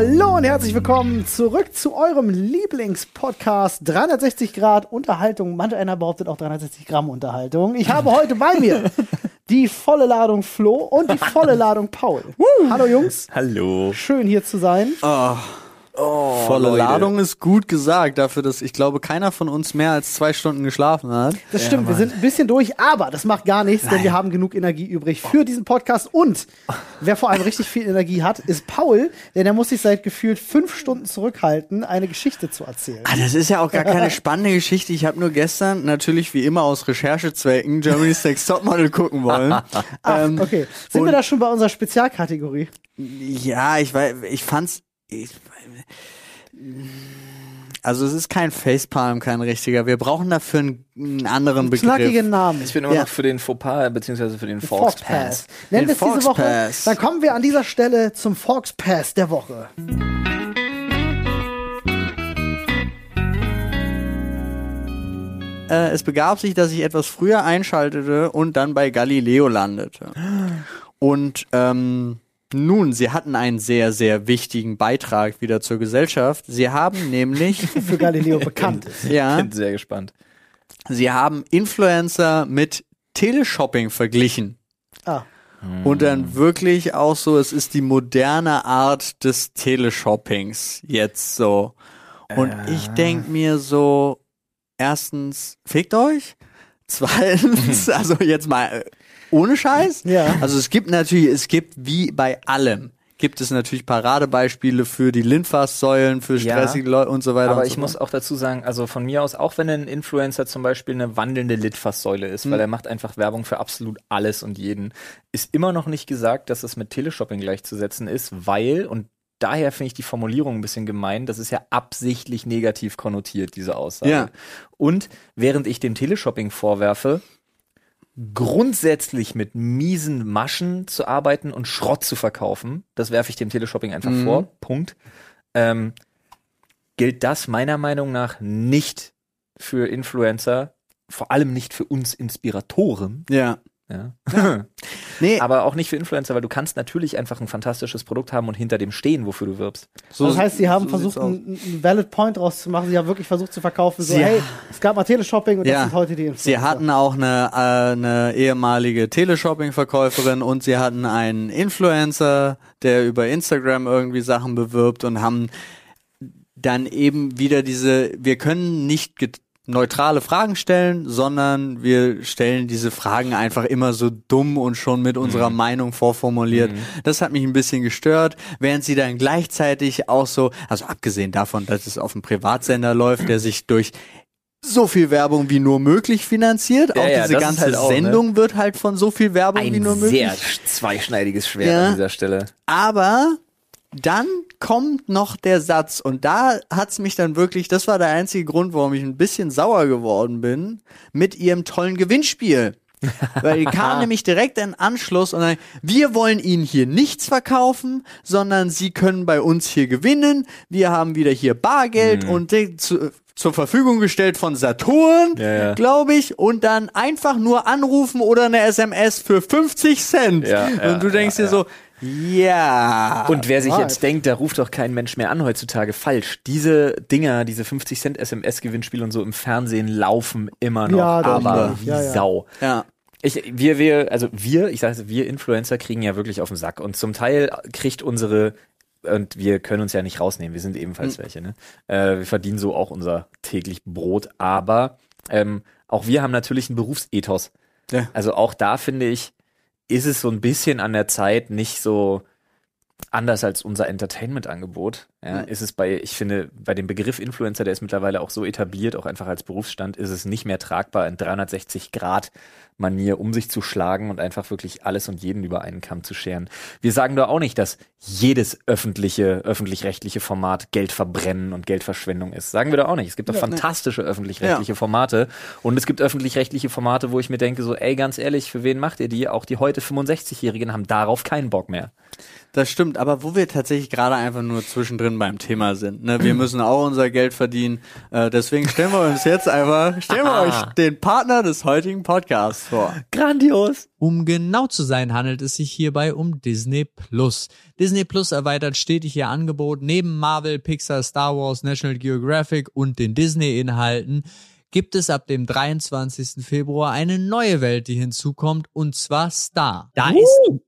Hallo und herzlich willkommen zurück zu eurem Lieblingspodcast 360 Grad Unterhaltung. Manch einer behauptet auch 360 Gramm Unterhaltung. Ich habe heute bei mir die volle Ladung Flo und die volle Ladung Paul. Hallo Jungs. Hallo. Schön hier zu sein. Oh. Oh, Volle Leute. Ladung ist gut gesagt, dafür, dass ich glaube, keiner von uns mehr als zwei Stunden geschlafen hat. Das stimmt, ja, wir sind ein bisschen durch, aber das macht gar nichts, Nein. denn wir haben genug Energie übrig für diesen Podcast. Und wer vor allem richtig viel Energie hat, ist Paul, denn er muss sich seit gefühlt fünf Stunden zurückhalten, eine Geschichte zu erzählen. Ah, das ist ja auch gar keine spannende Geschichte. Ich habe nur gestern natürlich wie immer aus Recherchezwecken Germany's Next Topmodel gucken wollen. Ach, ähm, okay. Sind wir da schon bei unserer Spezialkategorie? Ja, ich weiß, ich fand's ich, also es ist kein Facepalm, kein richtiger. Wir brauchen dafür einen, einen anderen Begriff. Knackigen Namen. Ich bin immer ja. noch für den Fauxpas, beziehungsweise für den Fox, Pass. Nennen wir es diese Woche. Pass. Dann kommen wir an dieser Stelle zum Fox Pass der Woche. Äh, es begab sich, dass ich etwas früher einschaltete und dann bei Galileo landete. Und ähm, nun, Sie hatten einen sehr, sehr wichtigen Beitrag wieder zur Gesellschaft. Sie haben nämlich. Für Galileo bekannt ist. Ja. Ich bin sehr gespannt. Sie haben Influencer mit Teleshopping verglichen. Ah. Und dann wirklich auch so, es ist die moderne Art des Teleshoppings jetzt so. Und äh. ich denk mir so, erstens, fickt euch. Zweitens, also jetzt mal ohne Scheiß. Ja. Also es gibt natürlich, es gibt wie bei allem gibt es natürlich Paradebeispiele für die Linfastsäulen, für stressige ja, Leute und so weiter. Aber so ich muss auch dazu sagen, also von mir aus, auch wenn ein Influencer zum Beispiel eine wandelnde Litfaßsäule ist, mhm. weil er macht einfach Werbung für absolut alles und jeden, ist immer noch nicht gesagt, dass es mit Teleshopping gleichzusetzen ist, weil, und daher finde ich die Formulierung ein bisschen gemein. Das ist ja absichtlich negativ konnotiert, diese Aussage. Ja. Und während ich dem Teleshopping vorwerfe, grundsätzlich mit miesen Maschen zu arbeiten und Schrott zu verkaufen, das werfe ich dem Teleshopping einfach mhm. vor, Punkt, ähm, gilt das meiner Meinung nach nicht für Influencer, vor allem nicht für uns Inspiratoren. Ja. Ja. nee. Aber auch nicht für Influencer, weil du kannst natürlich einfach ein fantastisches Produkt haben und hinter dem stehen, wofür du wirbst. So, das heißt, sie haben so versucht, einen, einen Valid Point rauszumachen. Sie haben wirklich versucht zu verkaufen, so, sie hey, es gab mal Teleshopping und ja. das sind heute die Influencer. Sie hatten auch eine, äh, eine ehemalige Teleshopping-Verkäuferin und sie hatten einen Influencer, der über Instagram irgendwie Sachen bewirbt und haben dann eben wieder diese, wir können nicht neutrale Fragen stellen, sondern wir stellen diese Fragen einfach immer so dumm und schon mit unserer mhm. Meinung vorformuliert. Mhm. Das hat mich ein bisschen gestört, während sie dann gleichzeitig auch so, also abgesehen davon, dass es auf einem Privatsender läuft, der sich durch so viel Werbung wie nur möglich finanziert. Ja, auch ja, diese ganze halt auch, ne? Sendung ne? wird halt von so viel Werbung Ein wie nur möglich. Ein sehr zweischneidiges Schwert ja, an dieser Stelle. Aber dann kommt noch der Satz und da hat's mich dann wirklich, das war der einzige Grund, warum ich ein bisschen sauer geworden bin, mit ihrem tollen Gewinnspiel. Weil die kam nämlich direkt in Anschluss und dann, wir wollen Ihnen hier nichts verkaufen, sondern Sie können bei uns hier gewinnen. Wir haben wieder hier Bargeld mhm. und zu, zur Verfügung gestellt von Saturn, ja, ja. glaube ich, und dann einfach nur anrufen oder eine SMS für 50 Cent. Ja, und du denkst dir so, ja. Und wer sich jetzt denkt, da ruft doch kein Mensch mehr an heutzutage, falsch. Diese Dinger, diese 50 Cent SMS-Gewinnspiele und so im Fernsehen laufen immer noch, ja, aber wie ja, Sau. Ja. Ich, wir, wir, also wir, ich sage, wir Influencer kriegen ja wirklich auf den Sack und zum Teil kriegt unsere und wir können uns ja nicht rausnehmen, wir sind ebenfalls mhm. welche, ne? Äh, wir verdienen so auch unser täglich Brot, aber ähm, auch wir haben natürlich einen Berufsethos. Ja. Also auch da finde ich, ist es so ein bisschen an der Zeit, nicht so anders als unser Entertainment-Angebot. Ja, mhm. Ist es bei, ich finde, bei dem Begriff Influencer, der ist mittlerweile auch so etabliert, auch einfach als Berufsstand, ist es nicht mehr tragbar, in 360 Grad Manier um sich zu schlagen und einfach wirklich alles und jeden über einen Kamm zu scheren. Wir sagen doch auch nicht, dass jedes öffentliche, öffentlich-rechtliche Format Geld verbrennen und Geldverschwendung ist. Sagen wir doch auch nicht. Es gibt doch ja, fantastische ne. öffentlich-rechtliche ja. Formate und es gibt öffentlich-rechtliche Formate, wo ich mir denke, so, ey, ganz ehrlich, für wen macht ihr die? Auch die heute 65-Jährigen haben darauf keinen Bock mehr. Das stimmt, aber wo wir tatsächlich gerade einfach nur zwischendrin mittendrin beim Thema sind. Ne? Wir müssen auch unser Geld verdienen. Äh, deswegen stellen wir uns jetzt einfach, stellen wir euch den Partner des heutigen Podcasts vor. Grandios. Um genau zu sein, handelt es sich hierbei um Disney Plus. Disney Plus erweitert stetig ihr Angebot. Neben Marvel, Pixar, Star Wars, National Geographic und den Disney-Inhalten gibt es ab dem 23. Februar eine neue Welt, die hinzukommt, und zwar Star. Da ist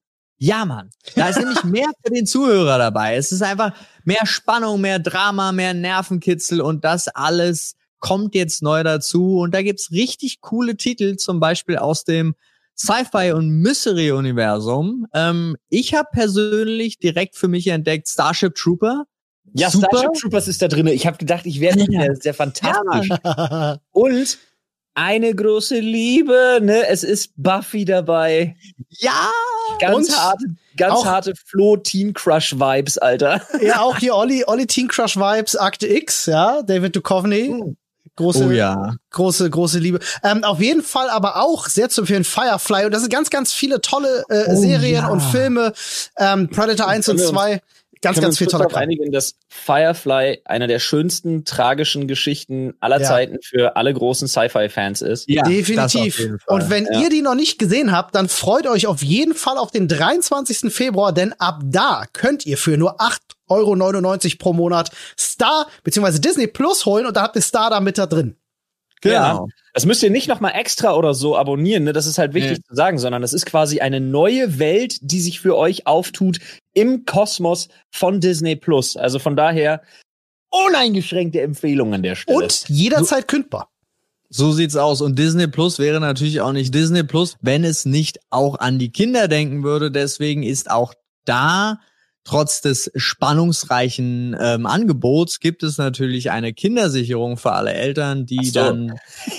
ja, Mann. Da ist nämlich mehr für den Zuhörer dabei. Es ist einfach mehr Spannung, mehr Drama, mehr Nervenkitzel und das alles kommt jetzt neu dazu. Und da gibt's richtig coole Titel, zum Beispiel aus dem Sci-Fi und Mystery-Universum. Ähm, ich habe persönlich direkt für mich entdeckt Starship Trooper. Ja, Super. Starship Troopers ist da drin. Ich habe gedacht, ich wäre nicht Ja. mehr. Das ist ja fantastisch. Ja, Und eine große Liebe, ne? Es ist Buffy dabei. Ja! Ganz Und harte, ganz auch- harte Flo Teen Crush Vibes, Alter. ja, auch hier Olli, Olli Teen Crush Vibes, Akte X, ja, David Duchovny. Große, Oh ja. große, große Liebe. Ähm, auf jeden Fall aber auch sehr zu empfehlen Firefly. Und das sind ganz, ganz viele tolle äh, Oh Serien ja. und Filme. Ähm, Predator 1 und Können wir uns- 2. Ganz, ganz uns viel toller darauf Kram. einigen, dass Firefly einer der schönsten tragischen Geschichten aller Ja. Zeiten für alle großen Sci-Fi-Fans ist. ja Definitiv. Und wenn Ja. ihr die noch nicht gesehen habt, dann freut euch auf jeden Fall auf den 23. Februar, denn ab da könnt ihr für nur 8,99 Euro pro Monat Star bzw. Disney Plus holen und da habt ihr Star da mit da drin. Genau. Ja. Das müsst ihr nicht noch mal extra oder so abonnieren, ne? Das ist halt wichtig zu sagen, sondern das ist quasi eine neue Welt, die sich für euch auftut im Kosmos von Disney Plus. Also von daher uneingeschränkte Empfehlung an der Stelle. Und jederzeit kündbar. So sieht's aus. Und Disney Plus wäre natürlich auch nicht Disney Plus, wenn es nicht auch an die Kinder denken würde. Deswegen ist auch da, trotz des spannungsreichen ähm, Angebots, gibt es natürlich eine Kindersicherung für alle Eltern, die so. dann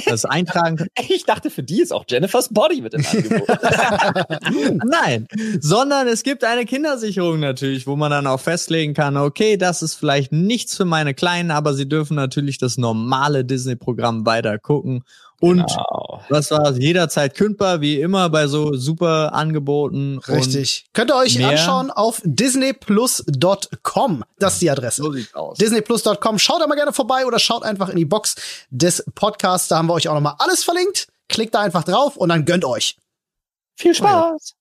das eintragen können. ich dachte, für die ist auch Jennifer's Body mit im Angebot. Nein, sondern es gibt eine Kindersicherung natürlich, wo man dann auch festlegen kann, okay, das ist vielleicht nichts für meine Kleinen, aber sie dürfen natürlich das normale Disney-Programm weiter gucken. Und Genau. was war jederzeit kündbar, wie immer bei so super Angeboten. Richtig. Könnt ihr euch mehr? anschauen auf disneyplus.com. Das ist die Adresse. So sieht's aus. disneyplus.com. Schaut da mal gerne vorbei oder schaut einfach in die Box des Podcasts. Da haben wir euch auch noch mal alles verlinkt. Klickt da einfach drauf und dann gönnt euch. Viel Spaß.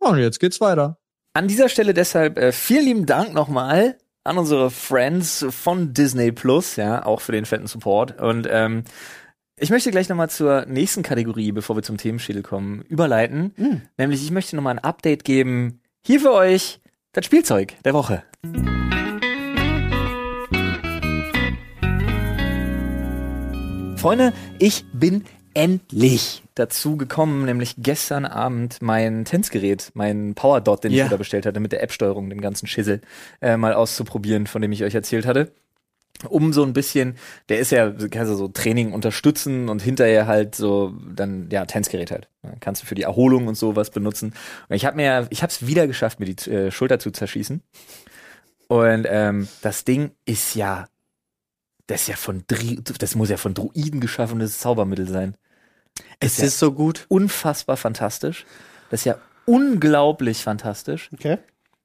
Und jetzt geht's weiter. An dieser Stelle deshalb äh, vielen lieben Dank nochmal an unsere Friends von Disney Plus, ja, auch für den fetten Support. Und ähm, ich möchte gleich nochmal zur nächsten Kategorie, bevor wir zum Themenschädel kommen, überleiten. Mhm. Nämlich, ich möchte nochmal ein Update geben. Hier für euch das Spielzeug der Woche. Freunde, ich bin endlich dazu gekommen, nämlich gestern Abend mein Tänzgerät, mein PowerDot, den Ja. ich da bestellt hatte, mit der App-Steuerung, dem ganzen Schissel, äh, mal auszuprobieren, von dem ich euch erzählt hatte. Um so ein bisschen, der ist ja, kannst du so Training unterstützen und hinterher halt so, dann, ja, Tänzgerät halt. Ja, Kannst du für die Erholung und sowas benutzen. Und ich habe mir, ich habe es wieder geschafft, mir die äh, Schulter zu zerschießen. Und ähm, das Ding ist ja, das ist ja von, Dri das muss ja von Druiden geschaffenes Zaubermittel sein. Es ja- ist so gut. Unfassbar fantastisch. Das ist ja unglaublich fantastisch. Okay.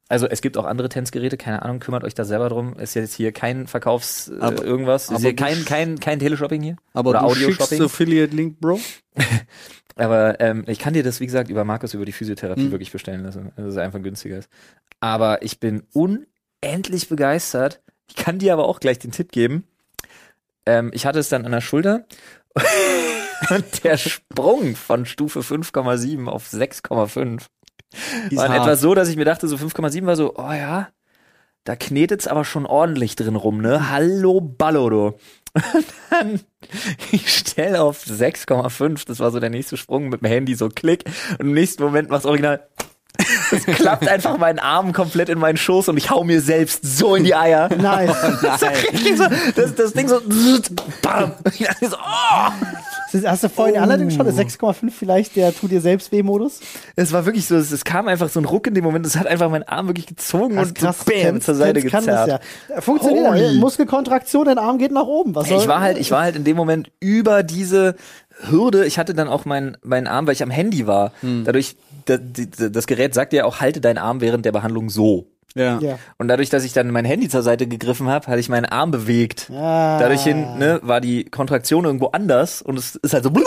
Also es gibt auch andere Tänzgeräte, keine Ahnung, kümmert euch da selber drum. Ist jetzt hier kein Verkaufs äh, Aber- irgendwas. Ist hier kein kein kein Teleshopping hier Aber oder du Audio-Shopping. schickst Affiliate-Link, Bro. Aber ähm, ich kann dir das wie gesagt über Markus über die Physiotherapie Hm. wirklich bestellen lassen, dass es einfach günstiger ist. Aber ich bin unendlich begeistert. Ich kann dir aber auch gleich den Tipp geben. Ähm, ich hatte es dann an der Schulter und der Sprung von Stufe 5,7 auf 6,5 Ist war in etwa so, dass ich mir dachte, so 5,7 war so, oh ja, da knetet's aber schon ordentlich drin rum, ne? Hallo Ballo, du. Und dann, ich stell auf 6,5, das war so der nächste Sprung mit dem Handy, so klick. Und im nächsten Moment macht's original. Es klappt einfach meinen Arm komplett in meinen Schoß und ich hau mir selbst so in die Eier. Nice. Das, so das, das Ding so, bam. So, oh. Das Hast du vorhin allerdings schon, ist 6,5 vielleicht der Tu dir selbst weh-Modus? Es war wirklich so, es, es kam einfach so ein Ruck in dem Moment, es hat einfach meinen Arm wirklich gezogen und so bam, zur Seite Kenz kann gezerrt. das ja. Funktioniert. Holy. Muskelkontraktion, dein Arm geht nach oben. Was Ich war halt, ich war halt in dem Moment über diese Hürde. Ich hatte dann auch meinen meinen Arm, weil ich am Handy war. Hm. Dadurch, da- die- das Gerät sagt ja auch, halte deinen Arm während der Behandlung so. Ja. Ja. Und dadurch, dass ich dann mein Handy zur Seite gegriffen habe, hatte ich meinen Arm bewegt. Ah. Dadurch hin, ne, war die Kontraktion irgendwo anders und es ist halt so.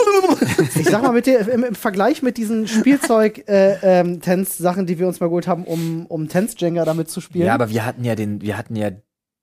Ich sag mal, mit der, im, im Vergleich mit diesen Spielzeug-Tanz-Sachen, die wir uns mal geholt haben, um, um Tanz-Jenga damit zu spielen. Ja, aber wir hatten ja den, wir hatten ja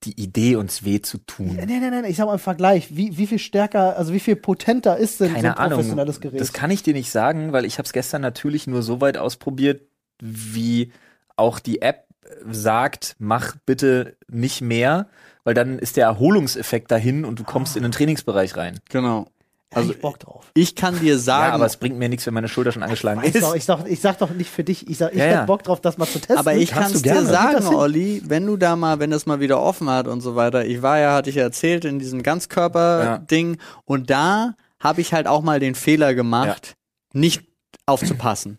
die Idee, uns weh zu tun. Nein, nein, nein, ich sag mal im Vergleich, wie, wie viel stärker, also wie viel potenter ist denn so ein Keine Ahnung. professionelles Gerät? Das kann ich dir nicht sagen, weil ich habe es gestern natürlich nur so weit ausprobiert, wie auch die App sagt, mach bitte nicht mehr, weil dann ist der Erholungseffekt dahin und du kommst in den Trainingsbereich rein. Genau. Also ich Bock drauf. ich kann dir Ja, sagen, aber es bringt mir nichts, wenn meine Schulter schon angeschlagen Weiß ist. doch, ich, sag, ich sag doch nicht für dich, ich sag, ich Ja, ja. Bock drauf, das mal zu testen. Aber ich kann es dir sagen? Olli, wenn du da mal, wenn das mal wieder offen hat und so weiter. Ich war ja, hatte ich ja erzählt, in diesem Ganzkörper-Ding und da habe ich halt auch mal den Fehler gemacht, nicht aufzupassen.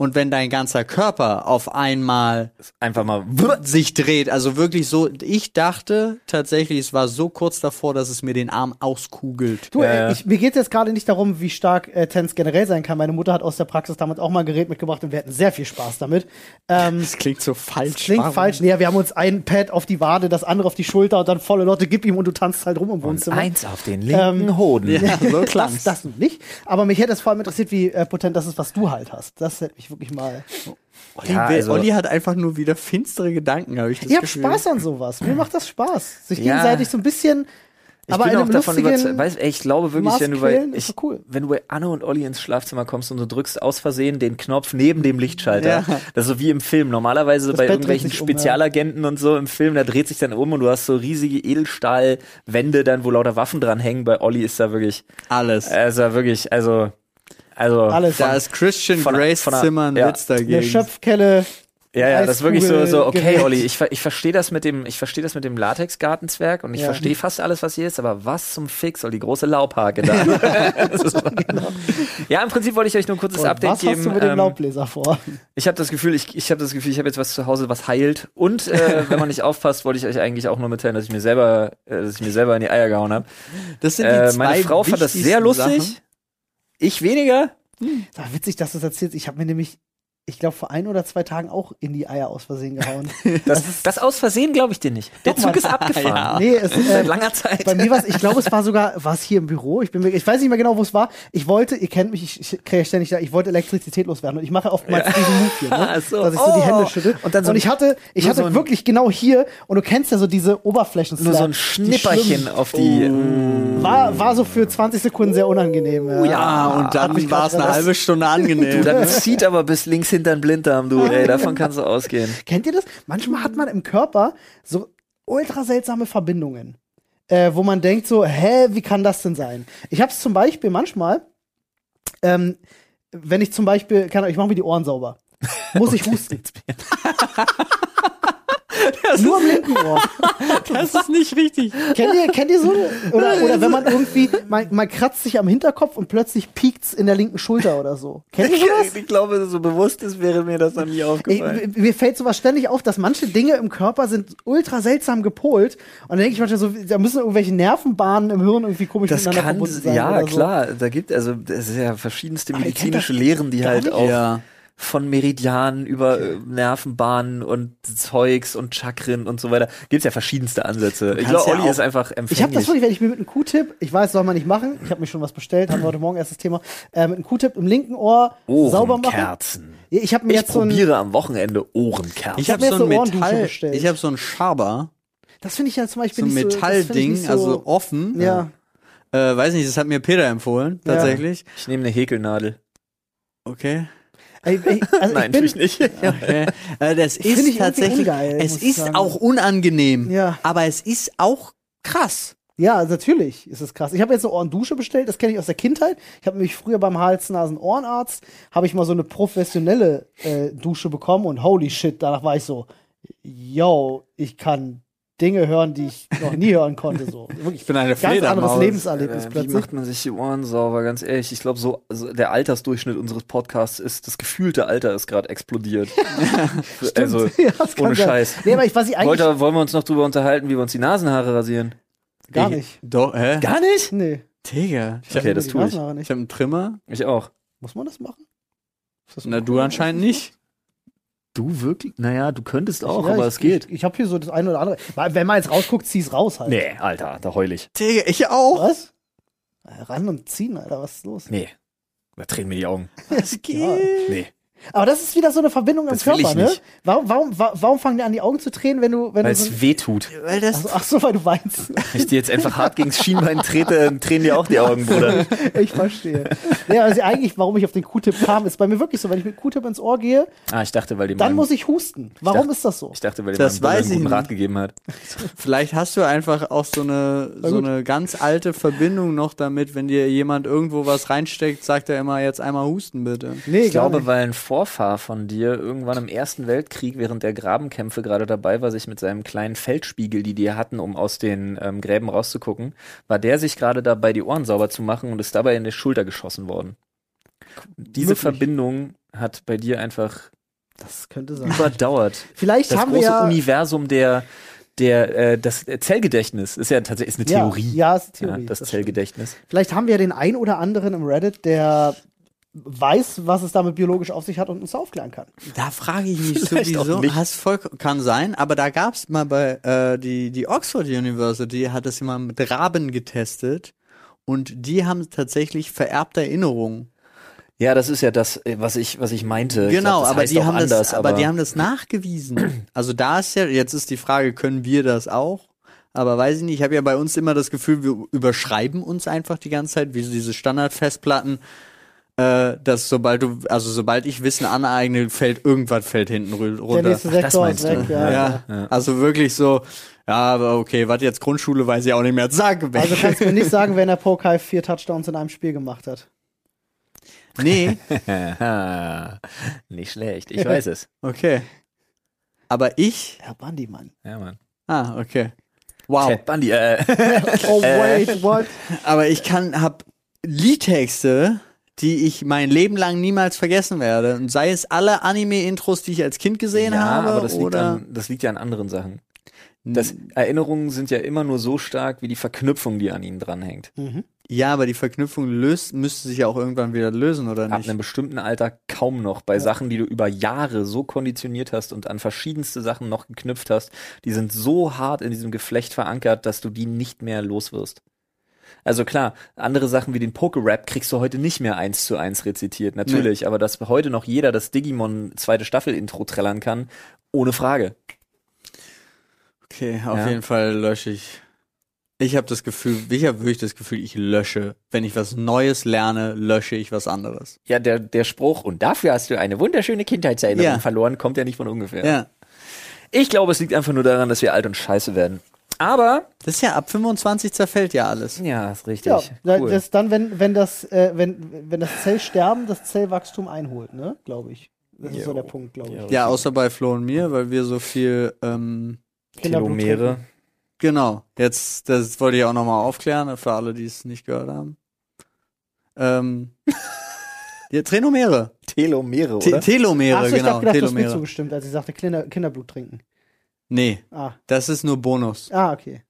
Und wenn dein ganzer Körper auf einmal Einfach mal. sich dreht, also wirklich so, ich dachte tatsächlich, es war so kurz davor, dass es mir den Arm auskugelt. Du, äh, ich, mir geht jetzt gerade nicht darum, wie stark äh, Tanz generell sein kann. Meine Mutter hat aus der Praxis damals auch mal ein Gerät mitgebracht und wir hatten sehr viel Spaß damit. Ähm, Das klingt so falsch. klingt Warum? falsch. Nee, wir haben uns ein Pad auf die Wade, das andere auf die Schulter und dann volle Leute, gib ihm und du tanzt halt rum im Und Wohnzimmer. eins auf den linken Ähm, Hoden. Ja, so das, klang's. das nicht. Aber mich hätte es vor allem interessiert, wie äh, potent das ist, was du halt hast. Das hätte mich wirklich mal. Olli, Ja, will- also- Olli hat einfach nur wieder finstere Gedanken, habe ich das Ihr habt Gefühl. Spaß an sowas. Mir macht das Spaß. Sich Ja. gegenseitig so ein bisschen. Ich aber bin in auch davon überzeugt. Weißt, ey, ich glaube wirklich, Maß wenn du, bei, ich, cool. wenn du bei Anne und Olli ins Schlafzimmer kommst und du drückst aus Versehen den Knopf neben dem Lichtschalter, Ja. das ist so wie im Film. Normalerweise bei Bett irgendwelchen sich um, ja. Spezialagenten und so im Film, da dreht sich dann um und du hast so riesige Edelstahlwände dann, wo lauter Waffen dran hängen. Bei Olli ist da wirklich, Alles. also wirklich, also, also, Alles. da ist Christian von- Grace von der- Zimmer ein ja. Witz dagegen. Eine Schöpfkelle. Ja, ja, das ist wirklich so, so okay, Eiskugelgerät. Olli, ich, ver- ich verstehe das mit dem, ich verstehe das mit dem Latexgartenzwerg und ich Ja. verstehe fast alles, was hier ist, aber was zum Fix soll die große Laubhake da? Ist- Ja, im Prinzip wollte ich euch nur ein kurzes Und Update was geben. hast du mit dem Ähm, Laubbläser vor? ich habe das Gefühl, ich, ich habe das Gefühl, ich habe jetzt was zu Hause, was heilt. Und äh, wenn man nicht aufpasst, wollte ich euch eigentlich auch nur mitteilen, dass ich mir selber, äh, dass ich mir selber in die Eier gehauen habe. Das sind die Äh, zwei meine Frau fand das sehr lustig. Sachen. Ich weniger. Ah, witzig, dass du das erzählst. Ich habe mir nämlich, ich glaube, vor ein oder zwei Tagen auch in die Eier aus Versehen gehauen. Das, das aus Versehen glaube ich dir nicht. Der Zug ist abgefahren. nee, es, Seit äh, langer Zeit. bei mir war es, ich glaube, es war sogar, war es hier im Büro? Ich bin ich weiß nicht mehr genau, wo es war. Ich wollte, ihr kennt mich, ich, ich kriege ja ständig da, ich wollte Elektrizität loswerden und ich mache oftmals diesen Move hier, ne? So. dass ich so die Oh. Hände schüttel. Und dann so ich hatte, ich hatte so wirklich genau hier und du kennst ja so diese Oberflächen. Nur so ein Schnipperchen auf die. War, war so für 20 Sekunden sehr unangenehm. Ja, Ja, Ah, und dann war es eine das- halbe Stunde angenehm. Dann zieht aber bis links hinter den Blinddarm, du, ey, davon kannst du ausgehen. Kennt ihr das? Manchmal hat man im Körper so ultra seltsame Verbindungen, äh, wo man denkt so, hä, wie kann das denn sein? Ich habe es zum Beispiel manchmal, ähm, wenn ich zum Beispiel, kann, ich mache mir die Ohren sauber, muss ich husten. Nur im linken Ohr. Das ist nicht richtig. Kennt ihr, kennt ihr so? Oder, oder wenn man irgendwie, man, man kratzt sich am Hinterkopf und plötzlich piekt's in der linken Schulter oder so. Kennt ihr sowas? Ich glaube, so bewusst ist, wäre mir das noch nie aufgefallen. mir fällt sowas ständig auf, dass manche Dinge im Körper sind ultra seltsam gepolt. Und dann denke ich manchmal so, da müssen irgendwelche Nervenbahnen im Hirn irgendwie komisch Das miteinander kann, verbunden sein. ja oder so. klar, da gibt also, es ist ja verschiedenste medizinische das Lehren, die halt auch Ja. Von Meridianen über äh, Nervenbahnen und Zeugs und Chakren und so weiter. Gibt's ja verschiedenste Ansätze. Ich glaube, ja Olli auch- ist einfach Ich habe das wirklich, wenn ich mir mit einem Q-Tip, ich weiß, soll man nicht machen, ich habe mir schon was bestellt, haben wir heute Morgen erst das Thema, äh, mit einem Q-Tip im linken Ohr sauber machen. Ohrenkerzen. Ja, Ich habe mir Ich jetzt so ein, probiere am Wochenende Ohrenkerzen. Ich hab habe mir so ein Metall, bestellt. ich habe so ein Schaber, das finde ich ja zum Beispiel so ein Metallding, so, also offen. ja. Äh, weiß nicht, das hat mir Peter empfohlen, Ja. tatsächlich. ich nehme eine Häkelnadel. Okay. Also Nein, ich bin, tue ich nicht. okay. Äh, das ich ist irgendwie tatsächlich, ungeil, es ich ist sagen. auch unangenehm, Ja. aber es ist auch krass. Ja, natürlich ist es krass. Ich habe jetzt eine Ohrendusche bestellt, das kenne ich aus der Kindheit. Ich habe nämlich früher beim Hals-Nasen-Ohrenarzt, habe ich mal so eine professionelle äh, Dusche bekommen und holy shit, danach war ich so, yo, ich kann Dinge hören, die ich noch nie hören konnte. So. Wirklich Ich bin eine ganz anderes. Lebenserlebnis Äh, wie plötzlich. macht man sich die Ohren sauber? Ganz ehrlich, ich glaube, so also der Altersdurchschnitt unseres Podcasts ist, das gefühlte Alter ist gerade explodiert. also, Ja, ohne sein. Scheiß. Nee, aber ich weiß nicht eigentlich Wollte, wollen wir uns noch drüber unterhalten, wie wir uns die Nasenhaare rasieren? gar Ich- nicht. Doch, hä? Gar nicht? Nee. Digga. Ich hab, Okay, das tue ich. Ich nicht. hab einen Trimmer. Ich auch. Muss man das machen? Ist das Na, du anscheinend nicht. Du wirklich? Naja, du könntest auch, Ja, aber ich, es geht. Ich, ich habe hier so das eine oder andere. Wenn man jetzt rausguckt, zieh's raus halt. Nee, Alter, da heul ich. Digga, ich auch. Was? Ran und ziehen, Alter, was ist los? Nee. Da drehen mir die Augen. Was geht? Ja. Nee. Aber das ist wieder so eine Verbindung will Körper, ich ne? nicht. Warum, warum, wa- warum fangen dir an, die Augen zu tränen, wenn du, wenn Weil du so, es weh tut. Weil das. Ach so, weil du weinst. Wenn ich dir jetzt einfach hart gegen das Schienbein trete, dann drehen dir auch die Augen, Bruder. ich verstehe. Ja, also eigentlich, warum ich auf den Q-Tip kam, ist bei mir wirklich so, wenn ich mit Q-Tip ins Ohr gehe, Ah, ich dachte, weil die dann meinem- muss ich husten. Warum dachte- ist das so? Ich dachte, weil die Das weiß einen ich guten nicht. Rat gegeben hat. Vielleicht hast du einfach auch so eine, so eine ganz alte Verbindung noch damit, wenn dir jemand irgendwo was reinsteckt, sagt er immer jetzt einmal husten bitte. Nee, Ich glaube, nicht. weil ein Vorfahr von dir irgendwann im Ersten Weltkrieg während der Grabenkämpfe gerade dabei war, sich mit seinem kleinen Feldspiegel, die die hatten, um aus den ähm, Gräben rauszugucken, war der sich gerade dabei, die Ohren sauber zu machen und ist dabei in die Schulter geschossen worden. Diese Möglich. Verbindung hat bei dir einfach Das könnte sein. überdauert. Vielleicht Das haben wir große ja. Universum der, der, äh, das Zellgedächtnis ist ja tatsächlich ist eine ja, Theorie. Ja, ist Ja, eine Theorie. das, das stimmt. Zellgedächtnis. Vielleicht haben wir ja den ein oder anderen im Reddit, der weiß, was es damit biologisch auf sich hat und uns aufklären kann. Da frage ich mich Vielleicht auch sowieso, nicht. hast voll, kann sein, aber da gab es mal bei äh, die, die Oxford University hat das immer mit Raben getestet und die haben tatsächlich vererbte Erinnerungen. Ja, das ist ja das, äh, was ich, was ich meinte. Ich Genau, glaub, das aber die haben anders, das, aber, die haben das nachgewiesen. Also da ist ja, jetzt ist die Frage, können wir das auch? Aber weiß ich nicht, ich habe ja bei uns immer das Gefühl, wir überschreiben uns einfach die ganze Zeit, wie so diese Standardfestplatten, äh, dass sobald du, also sobald ich Wissen aneigne, fällt irgendwas fällt hinten rü- Der runter. nächste das Sektor ist meinst du? weg. Ja, Ja, ja. also wirklich so, ja, aber okay, was jetzt Grundschule, weiß ich auch nicht mehr. Sag weg. Also kannst du mir nicht sagen, wer in der Pokai vier Touchdowns in einem Spiel gemacht hat. nee, Nicht schlecht, ich weiß es. okay. Aber ich, Herr Bundy, Mann. Ja, Mann. ah, okay. Wow. Ted Bundy, äh, Oh, wait, what? Aber ich kann, hab Liedtexte, die ich mein Leben lang niemals vergessen werde. Und sei es alle Anime-Intros, die ich als Kind gesehen ja, habe, aber das liegt, oder an, das liegt ja an anderen Sachen. Das, Erinnerungen sind ja immer nur so stark wie die Verknüpfung, die an ihnen dranhängt. Mhm. ja, aber die Verknüpfung löst, müsste sich ja auch irgendwann wieder lösen, oder Ab nicht? einem bestimmten Alter kaum noch. Bei Sachen, die du über Jahre so konditioniert hast und an verschiedenste Sachen noch geknüpft hast, die sind so hart in diesem Geflecht verankert, dass du die nicht mehr los wirst. Also klar, andere Sachen wie den Poke-Rap kriegst du heute nicht mehr eins zu eins rezitiert, natürlich, aber dass heute noch jeder das Digimon zweite Staffel-Intro trällern kann, ohne Frage. Okay, auf Ja. jeden Fall lösche ich. Ich habe das Gefühl, ich habe wirklich das Gefühl, ich lösche. Wenn ich was Neues lerne, lösche ich was anderes. Ja, der, der Spruch, und dafür hast du eine wunderschöne Kindheitserinnerung Ja. verloren, kommt ja nicht von ungefähr. Ja. Ich glaube, es liegt einfach nur daran, dass wir alt und scheiße werden. Aber, Das ist ja ab 25 zerfällt ja alles. ja, ist richtig. Ja, cool. das dann, wenn, wenn das, äh, wenn, wenn das Zellsterben das Zellwachstum einholt, ne, glaube ich. Das ist so Jo. der Punkt, glaube ich. Ja. Außer bei Flo und mir, weil wir so viel, ähm, Telomere. genau. Jetzt, das wollte ich auch nochmal aufklären, für alle, die es nicht gehört haben. Ähm, ja, Trenomere. Telomere, Te oder? Telomere, Ach so, ich genau. hab gedacht, du hast mir Telomere. zugestimmt, als ich sagte Kinder, Kinderblut trinken. Nee, Ah, das ist nur Bonus. ah, okay.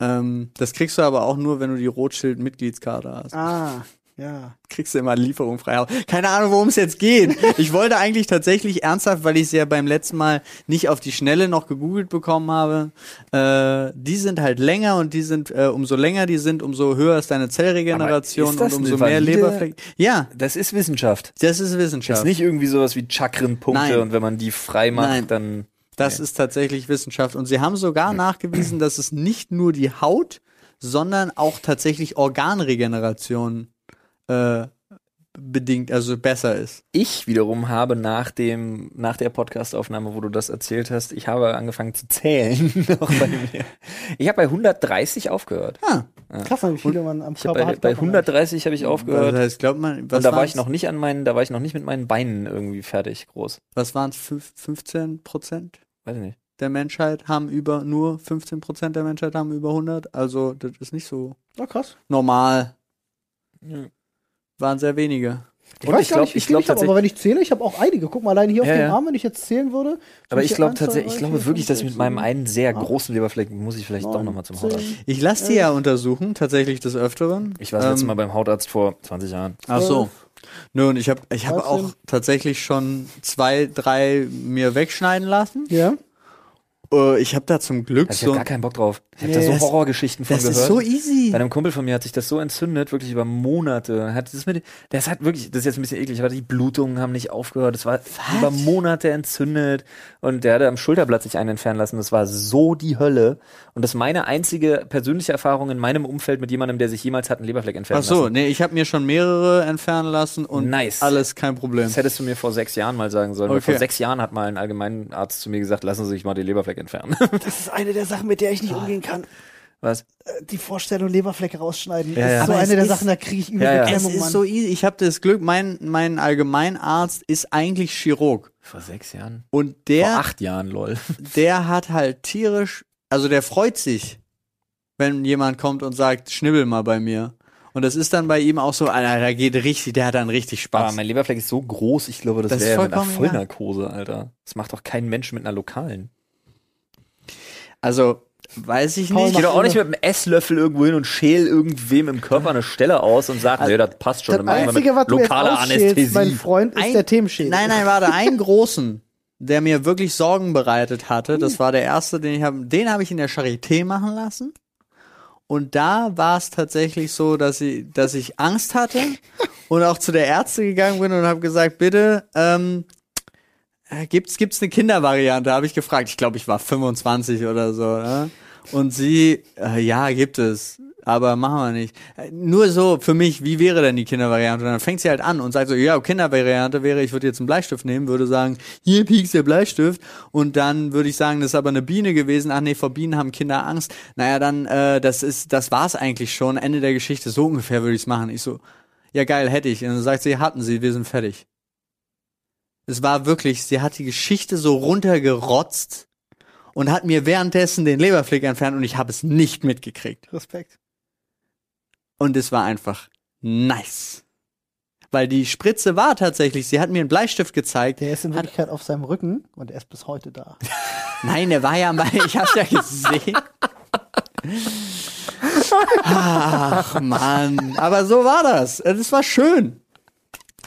Ähm, das kriegst du aber auch nur, wenn du die Rothschild-Mitgliedskarte hast. Ah, ja. kriegst du immer Lieferung frei. Keine Ahnung, worum es jetzt geht. Ich wollte eigentlich tatsächlich ernsthaft, weil ich es ja beim letzten Mal nicht auf die Schnelle noch gegoogelt bekommen habe. Äh, die sind halt länger und die sind, äh, umso länger die sind, umso höher ist deine Zellregeneration ist das und umso mehr valide- Leberflecken. Ja, Das ist Wissenschaft. das ist Das Wissenschaft. ist nicht irgendwie sowas wie Chakrenpunkte Nein. und wenn man die frei macht, Nein. dann. Das ist tatsächlich Wissenschaft. Und sie haben sogar nachgewiesen, dass es nicht nur die Haut, sondern auch tatsächlich Organregeneration äh, bedingt, also besser ist. Ich wiederum habe nach dem, nach der Podcastaufnahme, wo du das erzählt hast, ich habe angefangen zu zählen. Ich habe bei 130 aufgehört. Ah, Krass, wie viele man am Körper bei, hat. bei glaubt man 130 habe ich das aufgehört. heißt, glaubt man, was und da war ich noch nicht an meinen, da war ich noch nicht mit meinen Beinen irgendwie fertig groß. was waren es, 15 Prozent Weiß ich nicht. der Menschheit haben über, nur 15 Prozent der Menschheit haben über 100. Also, das ist nicht so. Oh, krass. normal. Ja. Waren sehr wenige. Ich Und weiß ich gar glaub- nicht, wie ich viele glaub ich habe, aber wenn ich zähle, ich habe auch einige. Guck mal, allein hier auf Ja, dem. Arm, wenn ich jetzt zählen würde. Aber ich glaube tatsächlich, ich glaube wirklich, dass mit sechs, meinem einen sehr großen Leberfleck muss ich vielleicht doch neun, nochmal zum zehn. Hautarzt. Ich lasse die ja untersuchen, tatsächlich des Öfteren. Ich war das letzte Ähm, Mal beim Hautarzt vor 20 Jahren. Ach so. Nö, und ich habe ich hab auch tatsächlich schon zwei, drei mir wegschneiden lassen. Ja. Äh, ich habe da zum Glück Also ich so. habe gar keinen Bock drauf. Ich habe Nee. da so Das- Horrorgeschichten von Das gehört. ist so easy. Bei einem Kumpel von mir hat sich das so entzündet, wirklich über Monate. Hat das mit, das hat wirklich, das ist jetzt ein bisschen eklig, aber die Blutungen haben nicht aufgehört. Es war über Monate entzündet und der hatte am Schulterblatt sich einen entfernen lassen. Das war so die Hölle. Und das ist meine einzige persönliche Erfahrung in meinem Umfeld mit jemandem, der sich jemals hat einen Leberfleck entfernen Ach so, lassen. nee, ich habe mir schon mehrere entfernen lassen und Nice. alles kein Problem. Das hättest du mir vor sechs Jahren mal sagen sollen. Okay. vor sechs Jahren hat mal ein Allgemeinarzt zu mir gesagt, lassen Sie sich mal den Leberfleck entfernen. Das ist eine der Sachen, mit der ich nicht umgehen kann. Was? Äh, Die Vorstellung, Leberflecke rausschneiden. Ja, das ja. ist so Aber eine es der ist- Sachen, da kriege ich übel Ja, ja. Es Beklemmung, ist Mann. so easy. Ich habe das Glück, mein, mein Allgemeinarzt ist eigentlich Chirurg. Vor sechs Jahren? Und Vor der, acht Jahren, lol. der hat halt tierisch, also der freut sich, wenn jemand kommt und sagt, schnibbel mal bei mir. Und das ist dann bei ihm auch so, Alter, da geht richtig, der hat dann richtig Aber Spaß. mein Leberfleck ist so groß, ich glaube, das, Das ist wäre mit einer. Vollnarkose, Alter. Das macht doch kein Mensch mit einer lokalen. Also, weiß ich Paul nicht. Ich gehe doch auch nicht mit einem Esslöffel irgendwo hin und schäl irgendwem im Körper eine Stelle aus und sag, nee, das passt schon. Das Einzige, was du jetzt ausschälst, mein Anästhesie. Freund, ist Ein- der Themenschädel. Nein, nein, warte, einen großen, der mir wirklich Sorgen bereitet hatte. Das war der erste, den ich habe, den habe ich in der Charité machen lassen. Und da war es tatsächlich so, dass ich, dass ich Angst hatte und auch zu der Ärzte gegangen bin und habe gesagt, bitte, ähm, äh, gibt's gibt's eine Kindervariante? Habe ich gefragt. Ich glaube, ich war 25 oder so. Ne? Und sie, äh, ja, gibt es. Aber machen wir nicht. Äh, Nur so für mich, wie wäre denn die Kindervariante? Und dann fängt sie halt an und sagt so, ja, Kindervariante wäre, ich würde jetzt einen Bleistift nehmen, würde sagen, hier piekst der Bleistift. Und dann würde ich sagen, das ist aber eine Biene gewesen. Ach nee, vor Bienen haben Kinder Angst. Naja, dann, äh, das ist, das war's eigentlich schon. Ende der Geschichte. So ungefähr würde ich's machen. Ich so, ja geil, hätte ich. Und dann sagt sie, hatten sie, wir sind fertig. Es war wirklich, sie hat die Geschichte so runtergerotzt und hat mir währenddessen den Leberfleck entfernt und ich habe es nicht mitgekriegt. Respekt. Und es war einfach nice. Weil die Spritze war tatsächlich, sie hat mir einen Bleistift gezeigt. Der ist in Wirklichkeit auf seinem Rücken und er ist bis heute da. Nein, der war ja mal, ich hab's ja gesehen. Ach Mann, aber so war das. Es war schön.